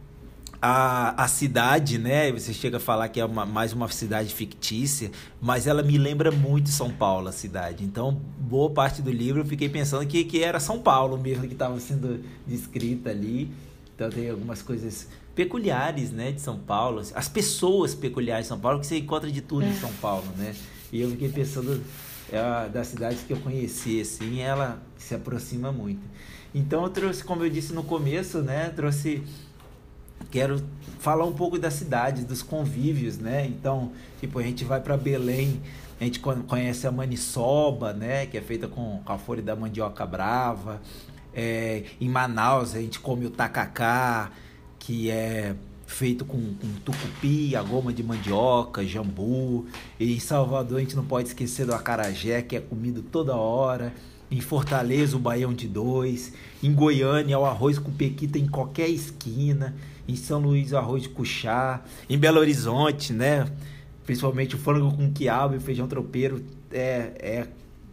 a, a cidade, né? Você chega a falar que é uma, mais uma cidade fictícia, mas ela me lembra muito São Paulo, a cidade. Então, boa parte do livro eu fiquei pensando que, que era São Paulo mesmo que estava sendo descrita ali. Então, tem algumas coisas peculiares, né, de São Paulo. As pessoas peculiares de São Paulo, que você encontra de tudo em é. São Paulo, né? E eu fiquei pensando é, das cidades que eu conheci, assim, ela se aproxima muito. Então, eu trouxe, como eu disse no começo, né, trouxe quero falar um pouco da cidade, dos convívios, né? Então, tipo, a gente vai para Belém, a gente conhece a maniçoba, né? Que é feita com, a folha da mandioca brava. É, em Manaus, a gente come o tacacá, que é feito com, com tucupi, a goma de mandioca, jambu. E em Salvador, a gente não pode esquecer do acarajé, que é comido toda hora. Em Fortaleza, o baião de dois. Em Goiânia, o arroz com pequita em qualquer esquina em São Luís o arroz de cuchá, em Belo Horizonte, né? Principalmente o frango com quiabo e feijão tropeiro é, é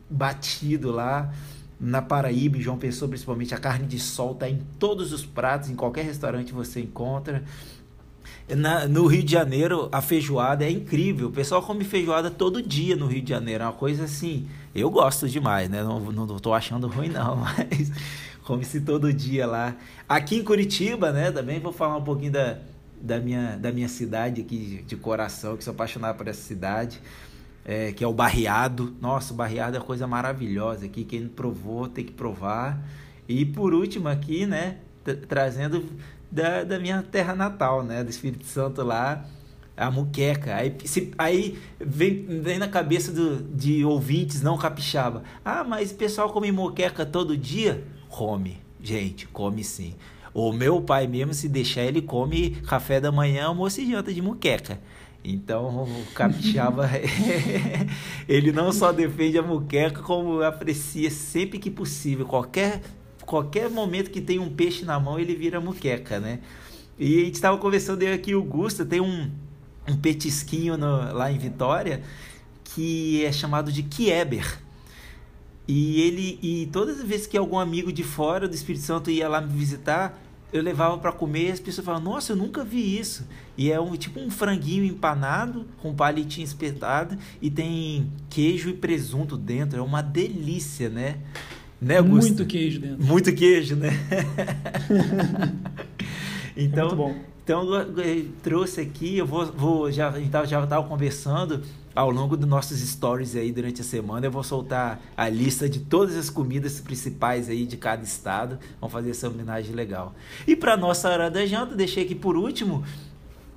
batido lá. Na Paraíba, em João Pessoa, principalmente, a carne de sol está em todos os pratos, em qualquer restaurante você encontra. Na, no Rio de Janeiro, a feijoada é incrível. O pessoal come feijoada todo dia no Rio de Janeiro. É uma coisa assim. Eu gosto demais, né? Não, não, não tô achando ruim, não. Mas come-se todo dia lá. Aqui em Curitiba, né, também vou falar um pouquinho da, da, minha, da minha cidade aqui de, de coração, que sou apaixonado por essa cidade, é, que é o Barreado. Nossa, o Barreado é coisa maravilhosa aqui, quem não provou tem que provar. E por último aqui, né, trazendo da, da minha terra natal, né? Do Espírito Santo lá, a muqueca. Aí, se, aí vem, vem na cabeça do, de ouvintes não capixaba. Ah, mas o pessoal come muqueca todo dia? Come, gente, come sim. O meu pai mesmo, se deixar, ele come café da manhã, almoço e janta de muqueca. Então, o capixaba, ele não só defende a muqueca, como aprecia sempre que possível. Qualquer, qualquer momento que tem um peixe na mão, ele vira muqueca, né? E a gente estava conversando aqui, o Gusta tem um, um petisquinho no, lá em Vitória que é chamado de Kieber. E ele e todas as vezes que algum amigo de fora do Espírito Santo ia lá me visitar, eu levava para comer e as pessoas falavam, nossa, eu nunca vi isso. E é um tipo um franguinho empanado com palitinho espetado e tem queijo e presunto dentro. É uma delícia, né? né Augusto? Muito queijo dentro. Muito queijo, né? então, Muito bom. Então eu trouxe aqui, eu vou, vou já já estava conversando ao longo dos nossos stories aí durante a semana eu vou soltar a lista de todas as comidas principais aí de cada estado. Vamos fazer essa homenagem legal. E para nossa hora da janta, deixei aqui por último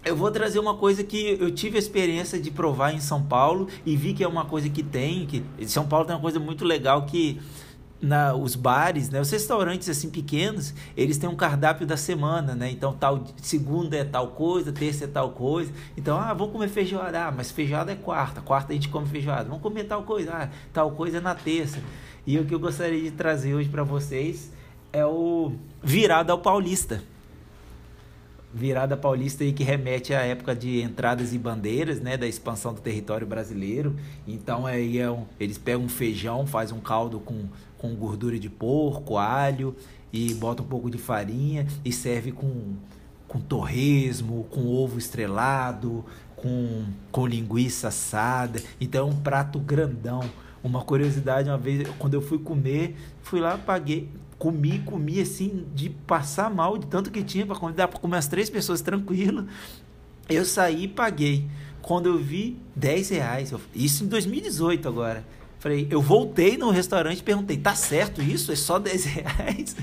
eu vou trazer uma coisa que eu tive a experiência de provar em São Paulo e vi que é uma coisa que tem, que São Paulo tem uma coisa muito legal que na, os bares, né, os restaurantes assim pequenos, eles têm um cardápio da semana, né? Então tal segunda é tal coisa, terça é tal coisa. Então, ah, vamos comer feijoada, ah, mas feijoada é quarta, quarta a gente come feijoada. Vamos comer tal coisa, ah, tal coisa é na terça. E o que eu gostaria de trazer hoje para vocês é o virado ao paulista. Virada paulista aí que remete à época de entradas e bandeiras, né, da expansão do território brasileiro. Então aí é um, eles pegam um feijão, faz um caldo com com gordura de porco, alho e bota um pouco de farinha e serve com, com torresmo, com ovo estrelado, com, com linguiça assada. Então é um prato grandão. Uma curiosidade, uma vez quando eu fui comer, fui lá, paguei, comi, comi assim, de passar mal, de tanto que tinha para dá para comer as três pessoas tranquilo. Eu saí e paguei. Quando eu vi, 10 reais. Isso em 2018 agora. Falei, eu voltei no restaurante e perguntei, tá certo isso? É só 10 reais?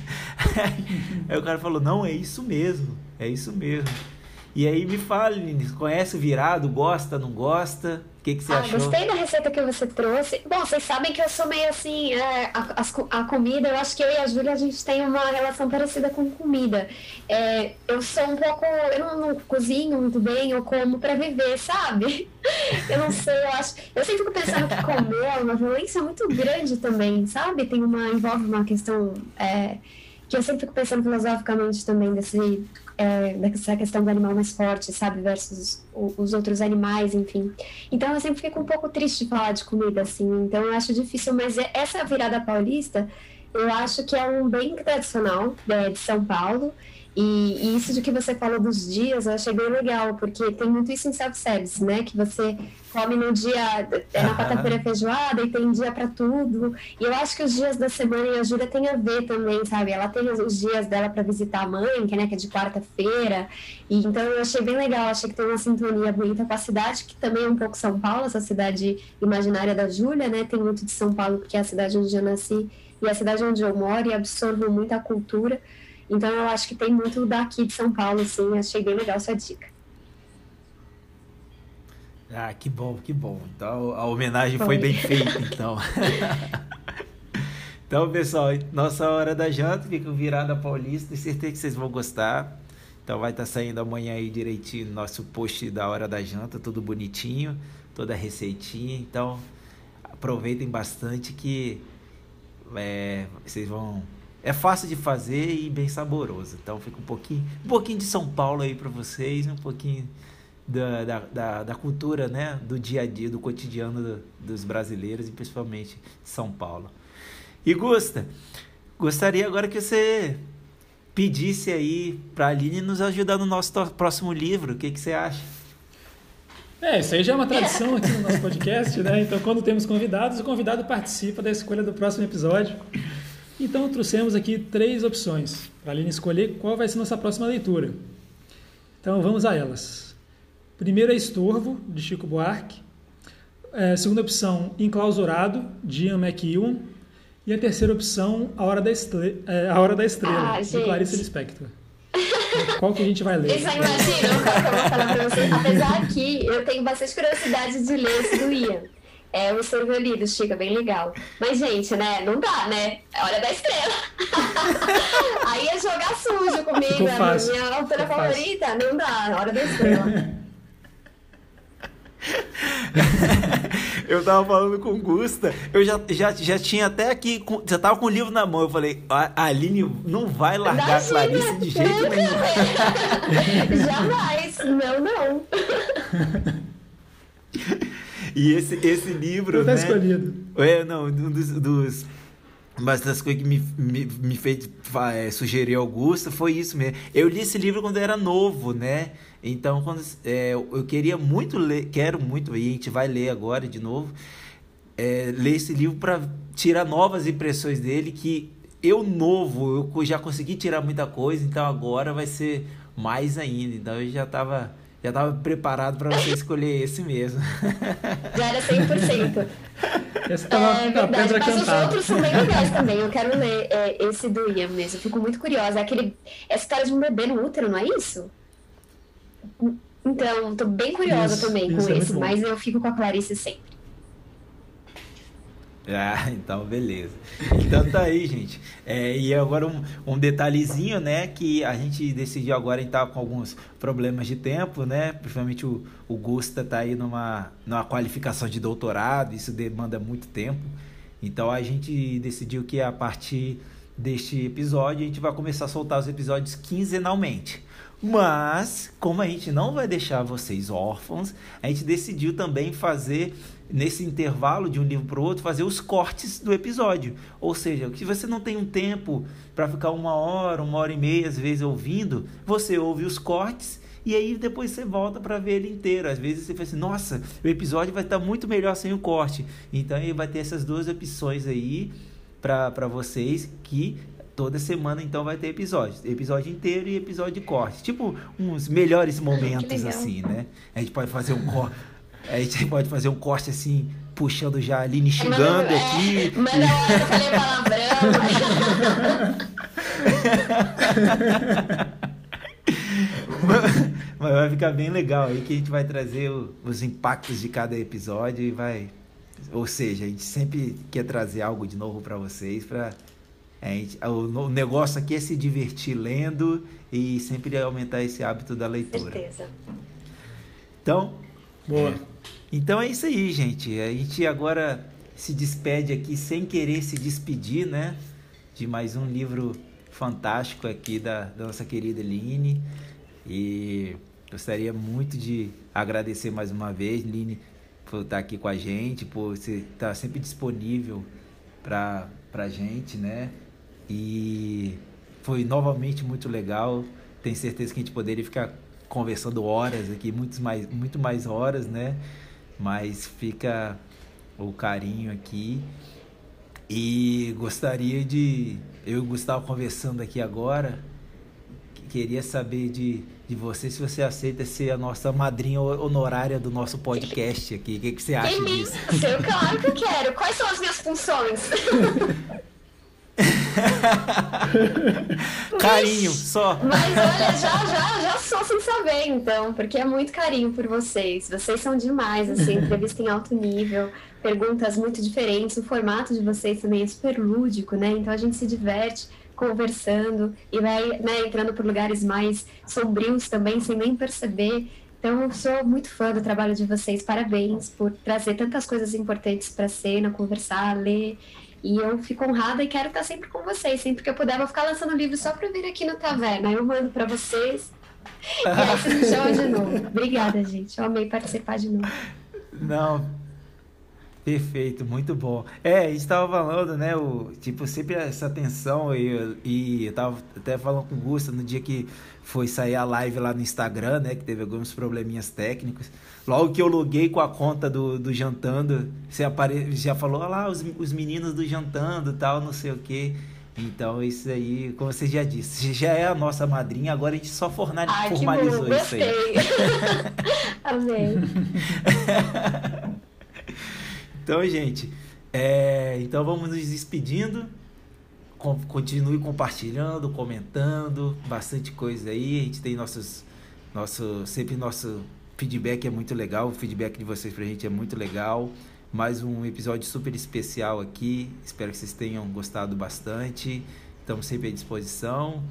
aí o cara falou, não, é isso mesmo, é isso mesmo. E aí me fale, conhece o virado, gosta, não gosta? O que, que você ah, achou? Gostei da receita que você trouxe. Bom, vocês sabem que eu sou meio assim, é, a, a, a, comida, eu acho que eu e a Júlia, a gente tem uma relação parecida com comida. É, eu sou um pouco, eu não, não, cozinho muito bem, eu como para viver, sabe? Eu não sei, eu acho. Eu sempre fico pensando que comer é uma violência muito grande também, sabe? Tem uma, envolve uma questão. É, que eu sempre fico pensando filosoficamente também desse, é, dessa questão do animal mais forte, sabe, versus os, os outros animais, enfim. Então eu sempre fico um pouco triste de falar de comida, assim, então eu acho difícil, mas é, essa virada paulista, eu acho que é um bem tradicional né, de São Paulo, e, e, isso de que você falou dos dias, eu achei bem legal, porque tem muito isso em self-service, né? Que você come no dia, é na quarta-feira feijoada e tem dia para tudo. E eu acho que os dias da semana em ajuda tem a ver também, sabe? Ela tem os dias dela para visitar a mãe, que, né, que é de quarta-feira. E então eu achei bem legal, achei que tem uma sintonia bonita com a cidade, que também é um pouco São Paulo, essa cidade imaginária da Júlia, né? Tem muito de São Paulo, porque é a cidade onde eu nasci e a cidade onde eu moro e absorvo muita cultura. Então eu acho que tem muito daqui de São Paulo, assim, achei bem legal sua dica. Ah, que bom, que bom. Então a homenagem foi, foi bem feita, então. então, pessoal, nossa hora da janta fica virada paulista. Tenho certeza que vocês vão gostar. Então vai estar tá saindo amanhã aí direitinho nosso post da hora da janta, tudo bonitinho, toda receitinha. Então aproveitem bastante que é, vocês vão é fácil de fazer e bem saboroso. Então fica um pouquinho, um pouquinho de São Paulo aí para vocês, um pouquinho da, da, da, da, cultura, né, do dia a dia, do cotidiano do, dos brasileiros e principalmente de São Paulo. E Gusta, gostaria agora que você pedisse aí para a Aline nos ajudar no nosso próximo livro. O que, que você acha? É, isso aí já é uma tradição aqui no nosso podcast, né? Então, quando temos convidados, o convidado participa da escolha do próximo episódio. Então, trouxemos aqui três opções para a Aline escolher qual vai ser nossa próxima leitura. Então, vamos a elas. Primeiro é Estorvo, de Chico Buarque. É, segunda opção, Enclausurado, de Ian McEwan. E a terceira opção, A Hora da, Estre é, a Hora da Estrela, ah, de Clarice Lispector. Qual que a gente vai ler? Isso aí, imagina, qual que eu vou falar pra vocês. Apesar que eu tenho bastante curiosidade de ler esse do Ian. É o Sorvolido, Chica, bem legal. Mas, gente, né? Não dá, né? É hora da estrela. Aí é jogar sujo comigo, é a minha autora favorita. Não dá, é hora da estrela. Eu tava falando com o Gusta, eu já, já, já tinha até aqui, já tava com o livro na mão. Eu falei, a Aline não vai largar a Clarice de jeito nenhum. Jamais, não, não. E esse, esse livro. Eu tá né? escolhido. É, não, um dos, dos mas das coisas que me, me, me fez é, sugerir Augusta foi isso mesmo. Eu li esse livro quando eu era novo, né? Então, quando, é, eu queria muito ler, quero muito, e a gente vai ler agora de novo, é, ler esse livro para tirar novas impressões dele, que eu novo, eu já consegui tirar muita coisa, então agora vai ser mais ainda. Então eu já estava já estava preparado para você escolher esse mesmo. Já era 100%. Esse tava é, verdade, pedra mas cantada. os outros são bem legais também. Eu quero ler é, esse do Ian mesmo. Eu fico muito curiosa. É aquele, essa história de um bebê no útero, não é isso? Então, tô bem curiosa isso, também isso com é esse, mas eu fico com a Clarice sempre. Ah, então beleza. Então tá aí, gente. É, e agora um, um, detalhezinho, né? Que a gente decidiu agora estar com alguns problemas de tempo, né? Principalmente o, o Gusta tá aí numa, numa qualificação de doutorado, isso demanda muito tempo. Então a gente decidiu que a partir deste episódio a gente vai começar a soltar os episódios quinzenalmente. Mas, como a gente não vai deixar vocês órfãos, a gente decidiu também fazer nesse intervalo de um livro para o outro, fazer os cortes do episódio. Ou seja, se você não tem um tempo para ficar uma hora, uma hora e meia, às vezes ouvindo, você ouve os cortes e aí depois você volta para ver ele inteiro. Às vezes você fala assim, nossa, o episódio vai estar muito melhor sem o corte. Então ele vai ter essas duas opções aí para vocês que toda semana então vai ter episódios, episódio inteiro e episódio de corte, tipo uns melhores momentos assim, né? A gente pode fazer um corte a gente pode fazer um corte assim, puxando já ali, me xingando é, aqui. Mas na hora eu falei palavrão. Mas vai ficar bem legal aí que a gente vai trazer o, os impactos de cada episódio e vai. Ou seja, a gente sempre quer trazer algo de novo para vocês. Pra, gente, o, o, negócio aqui é se divertir lendo e sempre aumentar esse hábito da leitura. Certeza. Então. Boa. É, então é isso aí, gente. A gente agora se despede aqui sem querer se despedir, né? De mais um livro fantástico aqui da, da nossa querida Line. E gostaria muito de agradecer mais uma vez, Line, por estar aqui com a gente, por você estar sempre disponível para a gente, né? E foi novamente muito legal. Tenho certeza que a gente poderia ficar conversando horas aqui, muitos mais, muito mais horas, né? mas fica o carinho aqui. E gostaria de. Eu e o Gustavo conversando aqui agora. Queria saber de, de você se você aceita ser a nossa madrinha honorária do nosso podcast aqui. O que, que você acha disso? Eu, claro que quero. Quais são as minhas funções? carinho, só. Mas olha, já, já, já sou sem saber, então, porque é muito carinho por vocês. Vocês são demais, assim, entrevista em alto nível, perguntas muito diferentes, o formato de vocês também é super lúdico, né? Então a gente se diverte conversando e vai né, entrando por lugares mais sombrios também, sem nem perceber. Então, eu sou muito fã do trabalho de vocês. Parabéns por trazer tantas coisas importantes para a cena, conversar, ler. E eu fico honrada e quero estar sempre com vocês. Sempre que eu puder, vou ficar lançando livro só para vir aqui no Taverna. Eu mando para vocês. E aí vocês me de novo. Obrigada, gente. Eu amei participar de novo. Não, Perfeito, muito bom. É, a gente estava falando, né, o, tipo, sempre essa tensão e, e eu tava até falando com o Gusta no dia que foi sair a live lá no Instagram, né, que teve alguns probleminhas técnicos. Logo que eu loguei com a conta do, do Jantando, você apare... já falou, lá, os, os meninos do Jantando tal, não sei o quê. Então, isso aí, como você já disse, já é a nossa madrinha, agora a gente só forna... Ai, formalizou bom, isso aí. Amei. Então, gente, é, então vamos nos despedindo continue compartilhando, comentando, bastante coisa aí. A gente tem nossos, nosso, sempre nosso feedback é muito legal, o feedback de vocês pra gente é muito legal. Mais um episódio super especial aqui. Espero que vocês tenham gostado bastante. Estamos sempre à disposição.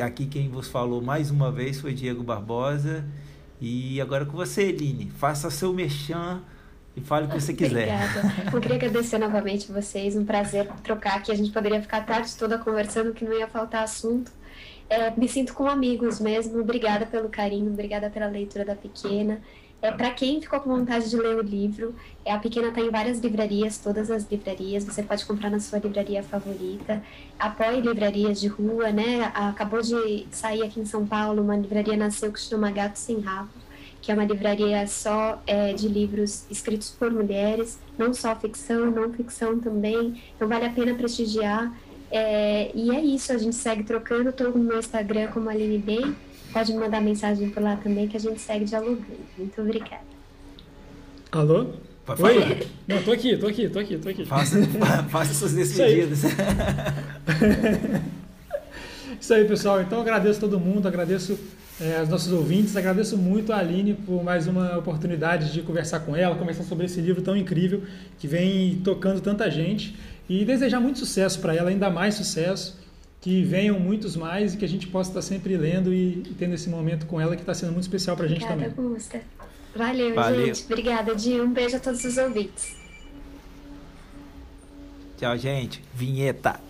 Aqui quem vos falou mais uma vez foi Diego Barbosa. E agora com você, Eline. Faça seu mexão e fale o que você quiser. Obrigada. Eu queria agradecer novamente vocês, um prazer trocar aqui. A gente poderia ficar a tarde toda conversando, que não ia faltar assunto. É, me sinto com amigos mesmo. Obrigada pelo carinho, obrigada pela leitura da pequena. É, para quem ficou com vontade de ler o livro, é, a pequena está em várias livrarias, todas as livrarias. Você pode comprar na sua livraria favorita. Apoie livrarias de rua, né? Acabou de sair aqui em São Paulo uma livraria nasceu que se chama Gato Sem Rabo que é uma livraria só é, de livros escritos por mulheres, não só ficção, não ficção também. Então vale a pena prestigiar. É, e é isso, a gente segue trocando. Estou no meu Instagram como Aline Bey. Pode me mandar mensagem por lá também que a gente segue dialogando. Muito obrigada. Alô? Oi? Não, tô aqui, tô aqui, tô aqui, tô aqui. Faça, faça suas despedidas. Isso aí. Isso aí, pessoal. Então agradeço todo mundo, agradeço é, aos nossos ouvintes. Agradeço muito a Aline por mais uma oportunidade de conversar com ela, conversar sobre esse livro tão incrível que vem tocando tanta gente e desejar muito sucesso para ela, ainda mais sucesso, que venham muitos mais e que a gente possa estar sempre lendo e, tendo esse momento com ela que está sendo muito especial para a gente Obrigada, também. Augusta. Valeu, Valeu, gente. Obrigada, Di. Um beijo a todos os ouvintes. Tchau, gente. Vinheta.